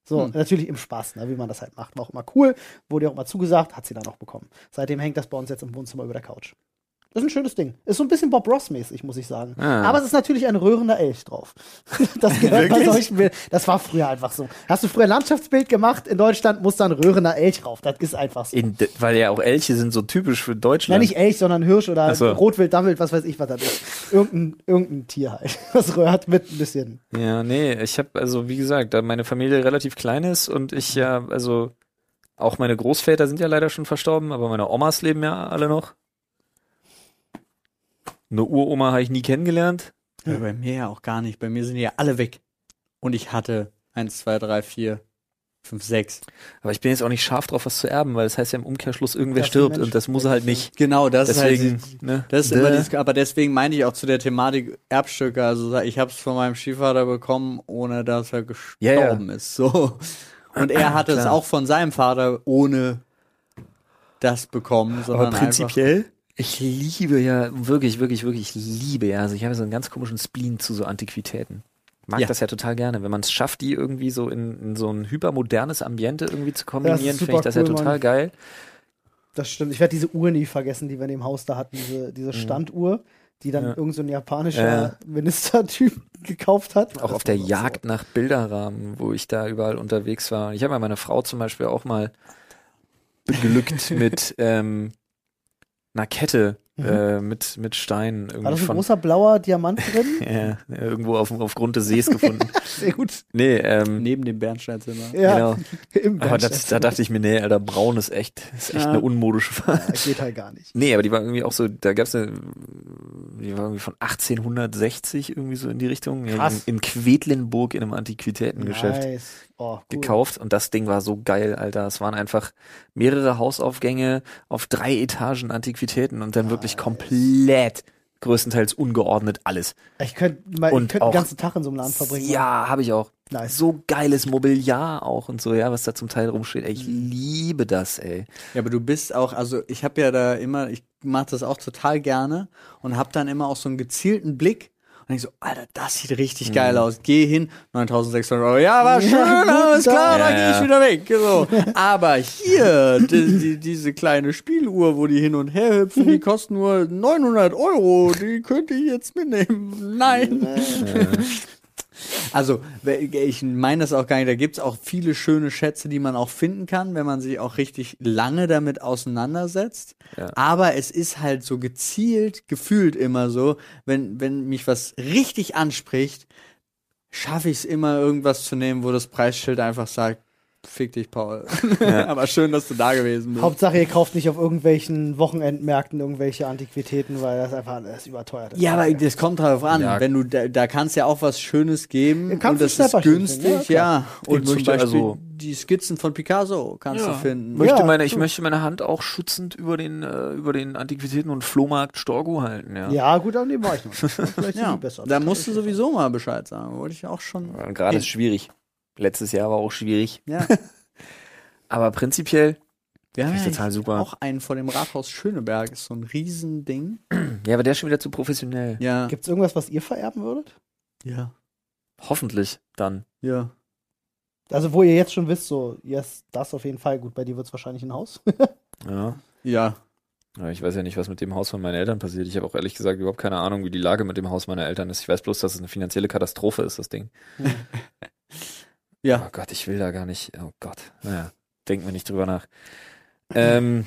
So, natürlich im Spaß, ne, wie man das halt macht. War auch immer cool, wurde ja auch immer zugesagt, hat sie dann auch bekommen. Seitdem hängt das bei uns jetzt im Wohnzimmer über der Couch. Das ist ein schönes Ding. Ist so ein bisschen Bob Ross-mäßig, muss ich sagen. Ah. Aber es ist natürlich ein röhrender Elch drauf. Das gehört bei solchen Bildern. Das war früher einfach so. Hast du früher ein Landschaftsbild gemacht in Deutschland, muss da ein röhrender Elch drauf. Das ist einfach so. In, weil ja auch Elche sind so typisch für Ja, Deutschland. nicht Elch, sondern Hirsch oder so. Rotwild, Dammwild, was weiß ich, was das ist. Irgendein, irgendein Tier halt. Was röhrt mit ein bisschen. Ja, nee, ich habe also wie gesagt, da meine Familie relativ klein ist und ich ja also auch meine Großväter sind ja leider schon verstorben, aber meine Omas leben ja alle noch. Eine Uroma habe ich nie kennengelernt. Ja, bei mir ja auch gar nicht. Bei mir sind die ja alle weg. Und ich hatte eins, zwei, drei, vier, fünf, sechs. Aber ich bin jetzt auch nicht scharf drauf, was zu erben, weil das heißt ja im Umkehrschluss, irgendwer Ja, stirbt und das muss er halt nicht. Genau, das Deswegen, ist halt. ne? Das ist immer dieses, aber deswegen meine ich auch zu der Thematik Erbstücke. Also ich habe es von meinem Stiefvater bekommen, ohne dass er gestorben ist. So. Und er hatte es auch von seinem Vater ohne das bekommen, sondern Aber prinzipiell, ich liebe ja wirklich, wirklich, wirklich, ich liebe ja. Also ich habe so einen ganz komischen Spleen zu so Antiquitäten. Mag Ja. das ja total gerne. Wenn man es schafft, die irgendwie so in, in so ein hypermodernes Ambiente irgendwie zu kombinieren, finde ich das ja cool, total Mann. geil. Das stimmt. Ich werde diese Uhr nie vergessen, die wir in dem Haus da hatten. Diese, diese Standuhr, die dann Mhm. Ja. irgend so ein japanischer Ja. Ministertyp gekauft hat. Auch Das auf der war so- Jagd nach Bilderrahmen, wo ich da überall unterwegs war. Ich habe ja meine Frau zum Beispiel auch mal beglückt mit ähm, einer Kette äh, mit, mit Steinen War irgendwie das ein von großer blauer Diamant drin? ja, irgendwo auf, auf Grund des Sees gefunden. Sehr gut. nee, ähm, neben dem Bernsteinzimmer. Ja, genau. im Aber das, da dachte ich mir, nee, Alter, braun ist echt, ist echt Ja. eine unmodische Farbe. Ja, geht halt gar nicht. Nee, aber die war irgendwie auch so, da gab's eine, die war irgendwie von 1860 irgendwie so in die Richtung. Krass. In, in Quedlinburg in einem Antiquitätengeschäft Nice. Oh, cool. gekauft und das Ding war so geil, Alter. Es waren einfach mehrere Hausaufgänge auf drei Etagen Antiquitäten und dann wirklich komplett größtenteils ungeordnet alles. Ich könnte auch- den ganzen Tag in so einem Laden verbringen. Ja, habe ich auch. Nice. So geiles Mobiliar auch und so, ja, was da zum Teil rumsteht. Ey, ich liebe das, ey. Ja, aber du bist auch, also ich habe ja da immer, ich mache das auch total gerne und habe dann immer auch so einen gezielten Blick und denk so, Alter, das sieht richtig Mhm. geil aus. Geh hin, 9600 Euro. Ja, war schön, Ja, alles klar, ja, dann gehe ich ja. wieder weg. So. Aber hier, die, die, diese kleine Spieluhr, wo die hin und her hüpfen, die kosten nur 900 Euro. Die könnte ich jetzt mitnehmen. Nein. Also, ich meine das auch gar nicht. Da gibt's auch viele schöne Schätze, die man auch finden kann, wenn man sich auch richtig lange damit auseinandersetzt. Ja. Aber es ist halt so gezielt, gefühlt immer so, wenn, wenn mich was richtig anspricht, schaffe ich es immer, irgendwas zu nehmen, wo das Preisschild einfach sagt, fick dich, Paul. Aber schön, dass du da gewesen bist. Hauptsache, ihr kauft nicht auf irgendwelchen Wochenendmärkten irgendwelche Antiquitäten, weil das einfach alles überteuert ist. Ja, aber das kommt drauf an. Ja. Wenn du da, da kannst ja auch was Schönes geben und das ist günstig, finden, ja, ja. Und Ich zum möchte Beispiel also- die Skizzen von Picasso kannst Ja. du finden. Möchte Ja, meine, ich möchte meine Hand auch schützend über den, äh, über den Antiquitäten und Flohmarkt Storgo halten, ja. Ja, gut, an dem war ich noch. Vielleicht Ja, besser. da musst du sowieso mal Bescheid sagen. Wollte ich auch schon. Gerade ist schwierig. Letztes Jahr war auch schwierig. Ja. Aber prinzipiell, haben Finde ja ich total eigentlich super. auch einen vor dem Rathaus Schöneberg. Ist so ein Riesending. ja, aber der ist schon wieder zu professionell. Ja. Gibt es irgendwas, was ihr vererben würdet? Ja. Hoffentlich dann. Ja. Also, wo ihr jetzt schon wisst, so, yes, das auf jeden Fall. Gut, bei dir wird es wahrscheinlich ein Haus. Ja. Ja. Ja, Ich weiß ja nicht, was mit dem Haus von meinen Eltern passiert. Ich habe auch ehrlich gesagt überhaupt keine Ahnung, wie die Lage mit dem Haus meiner Eltern ist. Ich weiß bloß, dass es eine finanzielle Katastrophe ist, das Ding. Ja. Oh Gott, ich will da gar nicht. Oh Gott. Naja, denken wir nicht drüber nach. Ähm,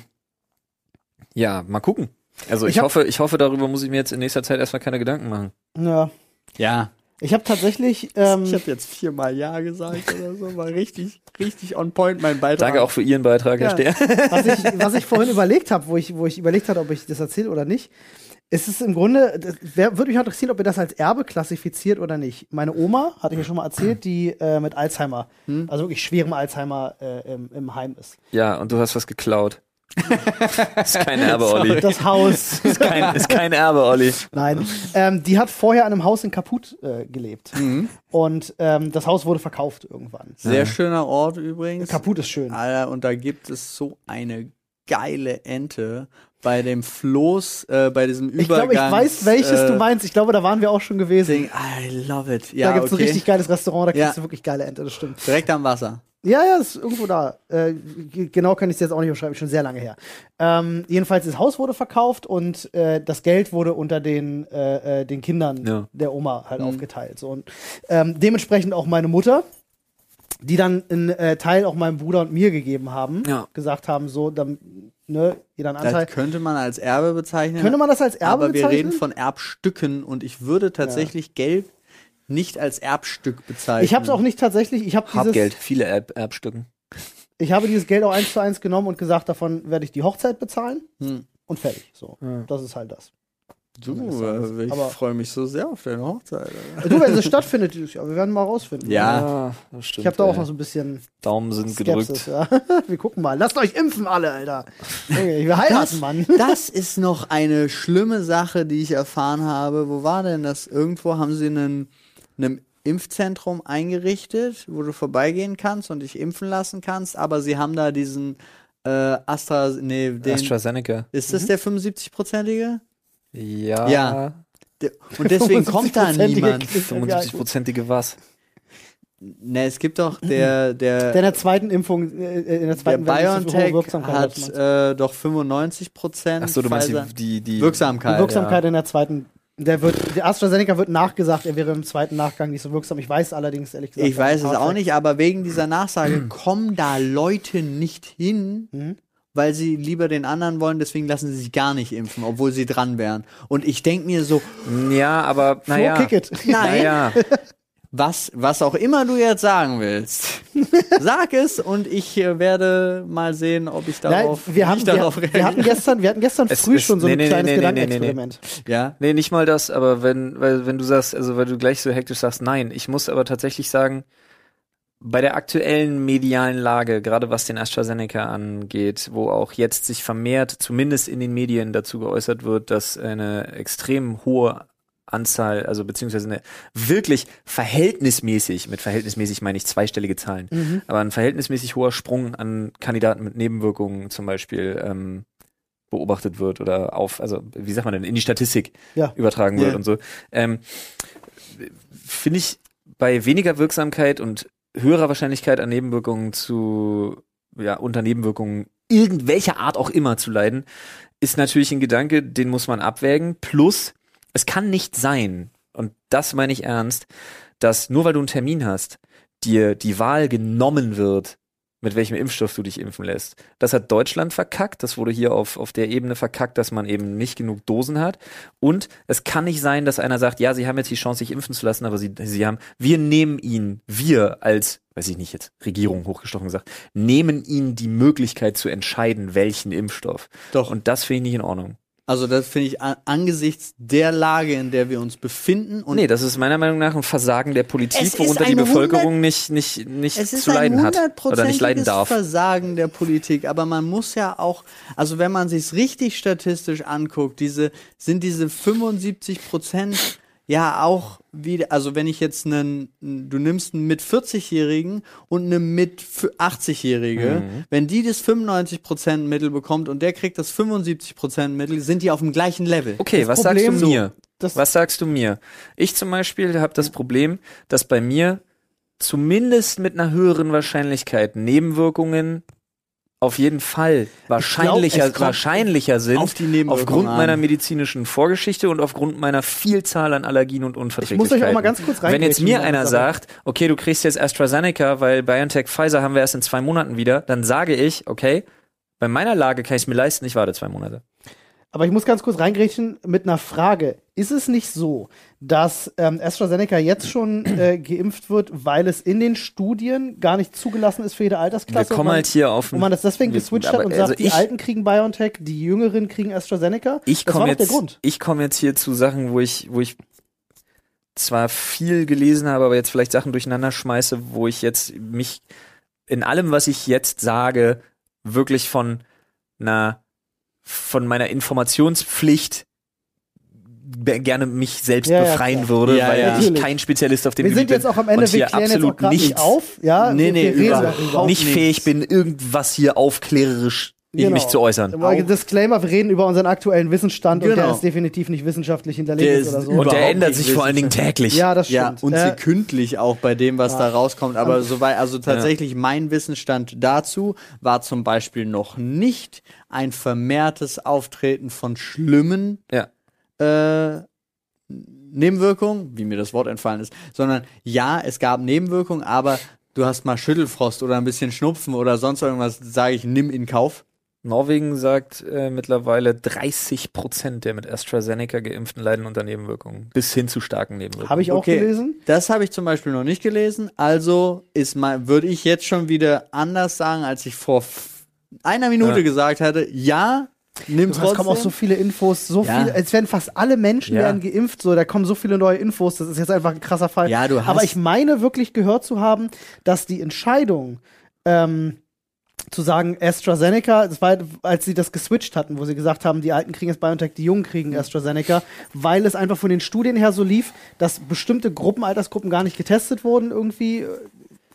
ja, mal gucken. Also ich, Ich hab- hoffe, ich hoffe, darüber muss ich mir jetzt in nächster Zeit erstmal keine Gedanken machen. ja. Ja. Ich habe tatsächlich, ähm, ich habe jetzt viermal Ja gesagt oder so. War richtig, richtig on point mein Beitrag. Danke auch für Ihren Beitrag, Herr Ja. Stehr. was ich, was ich vorhin überlegt habe, wo ich, wo ich überlegt habe, ob ich das erzähle oder nicht, ist es im Grunde, wär, würde mich interessieren, ob ihr das als Erbe klassifiziert oder nicht. Meine Oma, hatte ich ja schon mal erzählt, die äh, mit Alzheimer, also wirklich schwerem Alzheimer äh, im, im Heim ist. Ja, und du hast was geklaut. ist kein Erbe, Olli. Das Haus. Ist kein, ist kein Erbe, Olli. Nein. Ähm, die hat vorher an einem Haus in Kaput äh, gelebt. Und ähm, das Haus wurde verkauft irgendwann. Sehr schöner Ort übrigens. Kaput ist schön. Alter, und da gibt es so eine geile Ente bei dem Floß, äh, bei diesem Ich glaube, Übergang. ich weiß, welches du meinst. Ich glaube, da waren wir auch schon gewesen. Ding. I love it. Ja, da gibt's okay. ein richtig geiles Restaurant, da kriegst Ja. du wirklich geile Ente, das stimmt. Direkt am Wasser. Ja, ja, ist irgendwo da. Äh, genau kann ich es jetzt auch nicht beschreiben, schon sehr lange her. Ähm, jedenfalls, das Haus wurde verkauft und äh, das Geld wurde unter den, äh, äh, den Kindern Ja. der Oma halt aufgeteilt. So. Und ähm, dementsprechend auch meine Mutter, die dann einen äh, Teil auch meinem Bruder und mir gegeben haben, Ja. gesagt haben, so, dann, ne, jeder einen Anteil. Das könnte man als Erbe bezeichnen. Könnte man das als Erbe aber wir bezeichnen? reden von Erbstücken und ich würde tatsächlich Geld nicht als Erbstück bezeichnen. Ich habe es auch nicht tatsächlich, ich habe dieses, Habgeld, viele Erb Erbstücken. ich habe dieses Geld auch eins zu eins genommen und gesagt, davon werde ich die Hochzeit bezahlen Hm. und fertig. So, das ist halt das. Du, Das äh, ich freue mich so sehr auf deine Hochzeit. Alter. Du, wenn es stattfindet, dieses Jahr, wir werden mal rausfinden. Ja. das stimmt. Ich habe da auch ey. noch so ein bisschen Daumen sind Skepsis. gedrückt. Ja. Wir gucken mal. Lasst euch impfen alle, Alter. Okay, wir heiraten, Mann. Das ist noch eine schlimme Sache, die ich erfahren habe. Wo war denn das? Irgendwo haben sie einen, einem Impfzentrum eingerichtet, wo du vorbeigehen kannst und dich impfen lassen kannst, aber sie haben da diesen äh, Astra, nee, den, AstraZeneca. ist das der 75-prozentige? Ja. Ja. Der- Und deswegen kommt da 75-prozentige niemand. klingt irgendwie halt gut. 75-prozentige was? Ne, es gibt doch der, der, Der in der zweiten Impfung, äh, in der der zweiten hohe BioNTech Wirksamkeit hat äh, doch 95 Prozent Achso, du meinst die, die, die Wirksamkeit. Die Wirksamkeit in der zweiten. Der wird, der AstraZeneca wird nachgesagt, er wäre im zweiten Nachgang nicht so wirksam. Ich weiß allerdings ehrlich gesagt. Ich weiß es auch nicht, aber wegen dieser Nachsage kommen da Leute nicht hin, Mhm. Weil sie lieber den anderen wollen, deswegen lassen sie sich gar nicht impfen, obwohl sie dran wären. Und ich denke mir so, Ja, aber naja. nein, Naja. was, was auch immer du jetzt sagen willst, sag es und ich äh, werde mal sehen, ob ich Nein, darauf, wir, wie haben, ich wir, darauf wir hatten gestern, wir hatten gestern Es früh ist- schon so nee, ein nee, kleines nee, nee, nee, nee, Gedankenexperiment. ja. Nee, nicht mal das, aber wenn, weil, wenn du sagst, also weil du gleich so hektisch sagst, nein, ich muss aber tatsächlich sagen, bei der aktuellen medialen Lage, gerade was den AstraZeneca angeht, wo auch jetzt sich vermehrt, zumindest in den Medien dazu geäußert wird, dass eine extrem hohe Anzahl, also beziehungsweise eine wirklich verhältnismäßig, mit verhältnismäßig meine ich zweistellige Zahlen, Mhm. aber ein verhältnismäßig hoher Sprung an Kandidaten mit Nebenwirkungen zum Beispiel ähm, beobachtet wird oder auf, also wie sagt man denn, in die Statistik Ja. übertragen wird Ja. und so. Ähm, Finde ich bei weniger Wirksamkeit und höherer Wahrscheinlichkeit an Nebenwirkungen zu, ja, unter Nebenwirkungen irgendwelcher Art auch immer zu leiden, ist natürlich ein Gedanke, den muss man abwägen. Plus, es kann nicht sein, und das meine ich ernst, dass nur weil du einen Termin hast, dir die Wahl genommen wird, mit welchem Impfstoff du dich impfen lässt. Das hat Deutschland verkackt. Das wurde hier auf, auf der Ebene verkackt, dass man eben nicht genug Dosen hat. Und es kann nicht sein, dass einer sagt, ja, sie haben jetzt die Chance, sich impfen zu lassen, aber sie, sie haben, wir nehmen ihn, wir als, weiß ich nicht jetzt, Regierung hochgestochen gesagt, nehmen ihnen die Möglichkeit zu entscheiden, welchen Impfstoff. Doch. Und das finde ich nicht in Ordnung. Also das finde ich an, angesichts der Lage, in der wir uns befinden und nee, das ist meiner Meinung nach ein Versagen der Politik, Es ist worunter die Bevölkerung nicht, nicht, nicht Es ist zu leiden ein hat oder nicht leiden hundertprozentiges darf. Versagen der Politik, aber man muss ja auch, also wenn man sich's richtig statistisch anguckt, diese sind diese 75 Prozent ja auch wieder, also wenn ich jetzt einen, du nimmst einen mit 40-Jährigen und eine mit 80-Jährige, Mhm. wenn die das 95 Prozent Mittel bekommt und der kriegt das 75 Prozent Mittel, sind die auf dem gleichen Level. Okay, Das was Problem sagst du so- mir? Das- was sagst du mir? Ich zum Beispiel habe das Problem, dass bei mir zumindest mit einer höheren Wahrscheinlichkeit Nebenwirkungen auf jeden Fall wahrscheinlicher, kommt wahrscheinlicher sind auf aufgrund an. meiner medizinischen Vorgeschichte und aufgrund meiner Vielzahl an Allergien und Ich muss Unverträglichkeiten. euch auch mal ganz kurz rein. Wenn jetzt mir einer sagt, okay, du kriegst jetzt AstraZeneca, weil BioNTech Pfizer haben wir erst in zwei Monaten wieder, dann sage ich, okay, bei meiner Lage kann ich es mir leisten, ich warte zwei Monate. Aber ich muss ganz kurz reingrätschen mit einer Frage. Ist es nicht so, dass ähm, AstraZeneca jetzt schon äh, geimpft wird, weil es in den Studien gar nicht zugelassen ist für jede Wir Altersklasse? kommen und man, halt hier auf und man das deswegen wir- geswitcht aber hat und also sagt, die ich- Alten kriegen BioNTech, die Jüngeren kriegen AstraZeneca? Ich komme jetzt, Grund. ich komme jetzt hier zu Sachen, wo ich, wo ich zwar viel gelesen habe, aber jetzt vielleicht Sachen durcheinander schmeiße, wo ich jetzt mich in allem, was ich jetzt sage, wirklich von einer, von meiner Informationspflicht gerne mich selbst Ja, ja, befreien klar. würde, Ja, weil ja. ich Natürlich. kein Spezialist auf dem Wir sind Gebiet jetzt bin auch am Ende, wir klären jetzt auch absolut gerade nicht nichts auf. Ja, Nee, wir, nee, wir reden überhaupt nicht nichts. fähig bin, irgendwas hier aufklärerisch Genau. mich zu äußern. Aber Disclaimer, wir reden über unseren aktuellen Wissensstand und der Genau. ist definitiv nicht wissenschaftlich hinterlegt Der oder ist so. Und der ändert sich vor allen Dingen täglich. ja, das Ja, stimmt. und Äh, sekündlich auch bei dem, was da rauskommt. Aber soweit, also tatsächlich mein Wissensstand dazu war zum Beispiel noch nicht ein vermehrtes Auftreten von schlimmen Ja. äh, Nebenwirkungen, wie mir das Wort entfallen ist, sondern ja, es gab Nebenwirkungen, aber du hast mal Schüttelfrost oder ein bisschen Schnupfen oder sonst irgendwas, sage ich, nimm in Kauf. Norwegen sagt äh, mittlerweile 30 Prozent der mit AstraZeneca geimpften leiden unter Nebenwirkungen. Bis hin zu starken Nebenwirkungen. Habe ich auch Okay. gelesen. Das habe ich zum Beispiel noch nicht gelesen. Also ist mal, würde ich jetzt schon wieder anders sagen, als ich vor einer Minute Ja. gesagt hatte. Ja, nimm Es trotzdem. kommen auch so viele Infos, so Ja. viele, es werden fast alle Menschen Ja. werden geimpft, so, da kommen so viele neue Infos, das ist jetzt einfach ein krasser Fall. Ja, du hast- Aber ich meine wirklich gehört zu haben, dass die Entscheidung, ähm, zu sagen, AstraZeneca, das war, als sie das geswitcht hatten, wo sie gesagt haben, die Alten kriegen jetzt BioNTech, die Jungen kriegen AstraZeneca, weil es einfach von den Studien her so lief, dass bestimmte Gruppen, Altersgruppen gar nicht getestet wurden irgendwie. I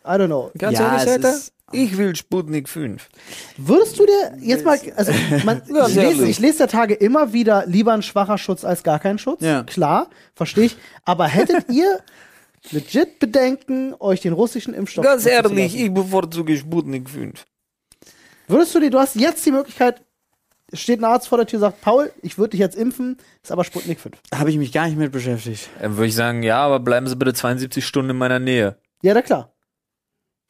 don't know. Ganz Ja, ehrlich, Alter? Ich will Sputnik 5. Würdest du dir jetzt mal, also man, Ja, ich, lese, ich lese der Tage immer wieder lieber ein schwacher Schutz als gar kein Schutz. Ja. Klar, verstehe ich. Aber hättet ihr legit Bedenken, euch den russischen Impfstoff Ganz ehrlich, ich bevorzuge Sputnik 5. Würdest du dir, du hast jetzt die Möglichkeit, steht ein Arzt vor der Tür, sagt, Paul, ich würde dich jetzt impfen, ist aber Sputnik 5. Habe ich mich gar nicht mit beschäftigt. Dann würde ich sagen, ja, aber bleiben Sie bitte 72 Stunden in meiner Nähe. Ja, na klar.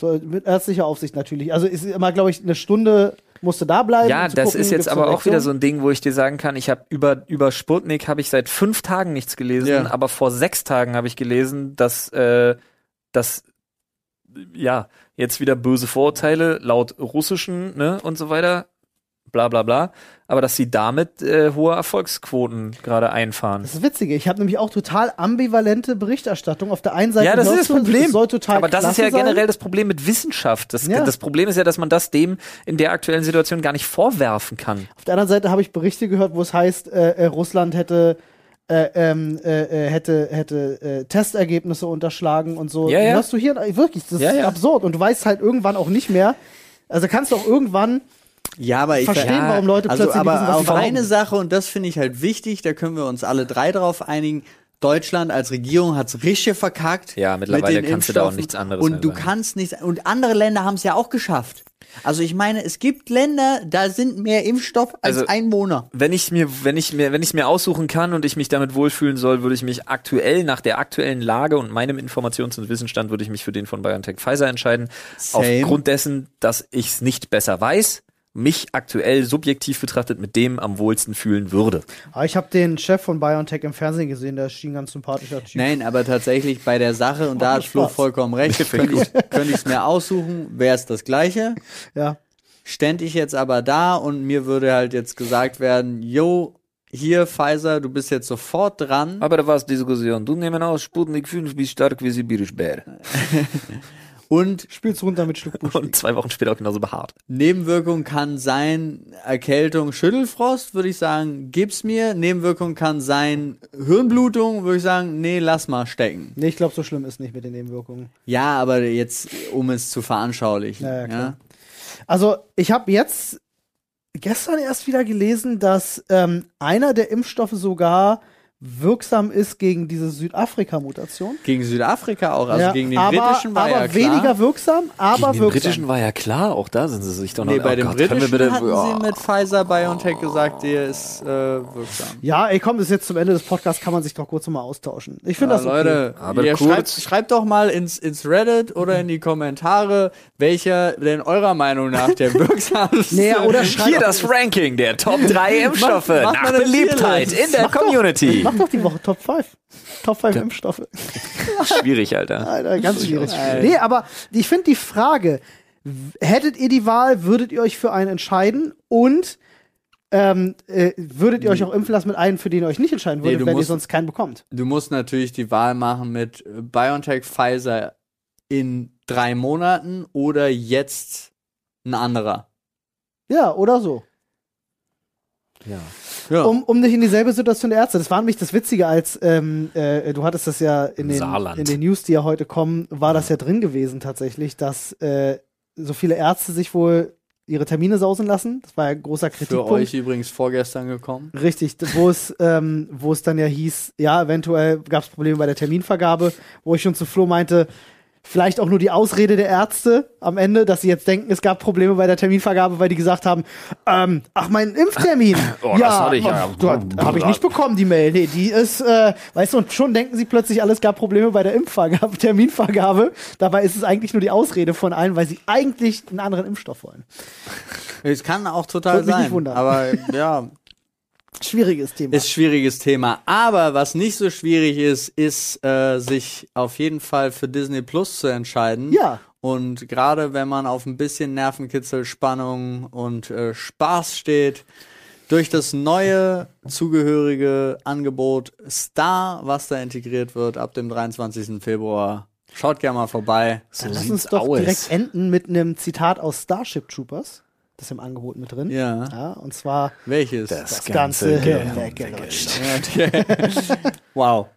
So, mit ärztlicher Aufsicht natürlich. Also ist immer, glaube ich, eine Stunde musste da bleiben. Ja, um das gucken, ist jetzt aber auch wieder so ein Ding, wo ich dir sagen kann, ich habe über, über Sputnik habe ich seit fünf Tagen nichts gelesen, Ja. aber vor sechs Tagen habe ich gelesen, dass, äh, dass ja, jetzt wieder böse Vorurteile laut russischen, ne, und so weiter, bla bla bla, aber dass sie damit äh, hohe Erfolgsquoten gerade einfahren. Das ist witzig. Ich habe nämlich auch total ambivalente Berichterstattung. Auf der einen Seite Ja, das ist das Problem. Soll total Aber das ist ja sein. generell das Problem mit Wissenschaft. Das, Ja. das Problem ist ja, dass man das dem in der aktuellen Situation gar nicht vorwerfen kann. Auf der anderen Seite habe ich Berichte gehört, wo es heißt, äh, äh, Russland hätte äh, ähm, äh, äh, hätte hätte äh, Testergebnisse unterschlagen und so. Ja, ja. Hörst du hier wirklich? Das Ja, ist ja. absurd. Und du weißt halt irgendwann auch nicht mehr. Also kannst du auch irgendwann Ja, aber ich verstehen, ja, warum Leute also, plötzlich aber wissen, auf eine Sache und das finde ich halt wichtig, da können wir uns alle drei drauf einigen. Deutschland als Regierung hat's richtig verkackt. Ja, mittlerweile mit kannst du da auch nichts anderes Und du sagen. kannst nicht und andere Länder haben es ja auch geschafft. Also ich meine, es gibt Länder, da sind mehr Impfstoff als Also- Einwohner. Wenn ich mir, wenn ich mir, wenn ich mir aussuchen kann und ich mich damit wohlfühlen soll, würde ich mich aktuell nach der aktuellen Lage und meinem Informations- und Wissensstand würde ich mich für den von BioNTech Pfizer entscheiden. Same. Aufgrund dessen, dass ich es nicht besser weiß, mich aktuell subjektiv betrachtet mit dem am wohlsten fühlen würde. Aber ich habe den Chef von BioNTech im Fernsehen gesehen, der schien ganz sympathischer Typ. Nein, aber tatsächlich bei der Sache, und da hat Flo vollkommen recht, könnte ich könnte ich's mir aussuchen, wäre es das Gleiche. Ja. Ständ ich jetzt aber da und mir würde halt jetzt gesagt werden, yo, hier Pfizer, du bist jetzt sofort dran. Aber da war es Diskussion. Du nehmen aus Sputnik 5 wie stark wie Sibirisch Bär. Und Spielst runter mit Schluck Busch. Und zwei Wochen später auch genauso behaart. Nebenwirkung kann sein Erkältung, Schüttelfrost, würde ich sagen, gib's mir. Nebenwirkung kann sein Hirnblutung, würde ich sagen, nee, lass mal stecken. Nee, ich glaube, so schlimm ist nicht mit den Nebenwirkungen. Ja, aber jetzt, um es zu veranschaulichen. Ja, ja, Ja, klar. Also, ich habe jetzt gestern erst wieder gelesen, dass ähm, einer der Impfstoffe sogar wirksam ist gegen diese Südafrika-Mutation. Gegen Südafrika auch, also Ja, gegen den aber, britischen war aber ja klar. weniger wirksam, aber Gegen den wirksam. britischen war ja klar, auch da sind sie sich doch noch Nee, bei oh dem Gott, britischen bitte, hatten oh. sie mit Pfizer BioNTech gesagt, der ist äh, wirksam. Ja, ey, komm, das ist jetzt zum Ende des Podcasts, kann man sich doch kurz mal austauschen. Ich finde Ja, das okay. Leute, Aber ihr kurz- schreibt, schreibt doch mal ins, ins Reddit oder in die Kommentare, welcher denn eurer Meinung nach der wirksamste Nee, oder schreibt Hier das Ranking der Top 3 Impfstoffe mach nach mal eine Beliebtheit in der Community. Mach doch die Woche Top 5. Top 5 Impfstoffe. Schwierig, Alter. Alter, ganz schwierig. Alter. Nee, aber ich finde die Frage, hättet ihr die Wahl, würdet ihr euch für einen entscheiden und ähm, äh, würdet ihr euch auch impfen lassen mit einem, für den ihr euch nicht entscheiden Nee, würdet, du wenn ihr musst- sonst keinen bekommt? Du musst natürlich die Wahl machen mit äh, BioNTech, Pfizer in drei Monaten oder jetzt ein anderer. Ja, oder so. Ja. Ja. Um, um nicht in dieselbe Situation der Ärzte. Das war nämlich das Witzige, als ähm, äh, du hattest das ja in den, Saarland. in den News, die ja heute kommen, war das ja drin gewesen tatsächlich, dass äh, so viele Ärzte sich wohl ihre Termine sausen lassen. Das war ja ein großer Für Kritikpunkt. euch übrigens vorgestern gekommen. Richtig, wo es, ähm, wo es dann ja hieß, ja, eventuell gab es Probleme bei der Terminvergabe, wo ich schon zu Flo meinte, vielleicht auch nur die Ausrede der Ärzte am Ende, dass sie jetzt denken, es gab Probleme bei der Terminvergabe, weil die gesagt haben, ähm, ach, mein Impftermin. Oh, das hatte ich ja. habe ich nicht bekommen, die Mail. Nee, die ist, äh, weißt du, und schon denken sie plötzlich, alles gab Probleme bei der Impfvergabe, Terminvergabe. Dabei ist es eigentlich nur die Ausrede von allen, weil sie eigentlich einen anderen Impfstoff wollen. Es kann auch total Würde mich nicht sein. wundern. Aber ja, Schwieriges Thema. ist schwieriges Thema. Aber was nicht so schwierig ist, ist äh, sich auf jeden Fall für Disney Plus zu entscheiden. Ja. Und gerade wenn man auf ein bisschen Nervenkitzel, Spannung und äh, Spaß steht, durch das neue zugehörige Angebot Star, was da integriert wird ab dem 23. Februar, schaut gerne mal vorbei. So Lass sieht's uns doch aus. direkt enden mit einem Zitat aus Starship Troopers. Das ist im Angebot mit drin. Ja. Ja, und zwar Welches? das ganze Hirn weggelutscht. wow.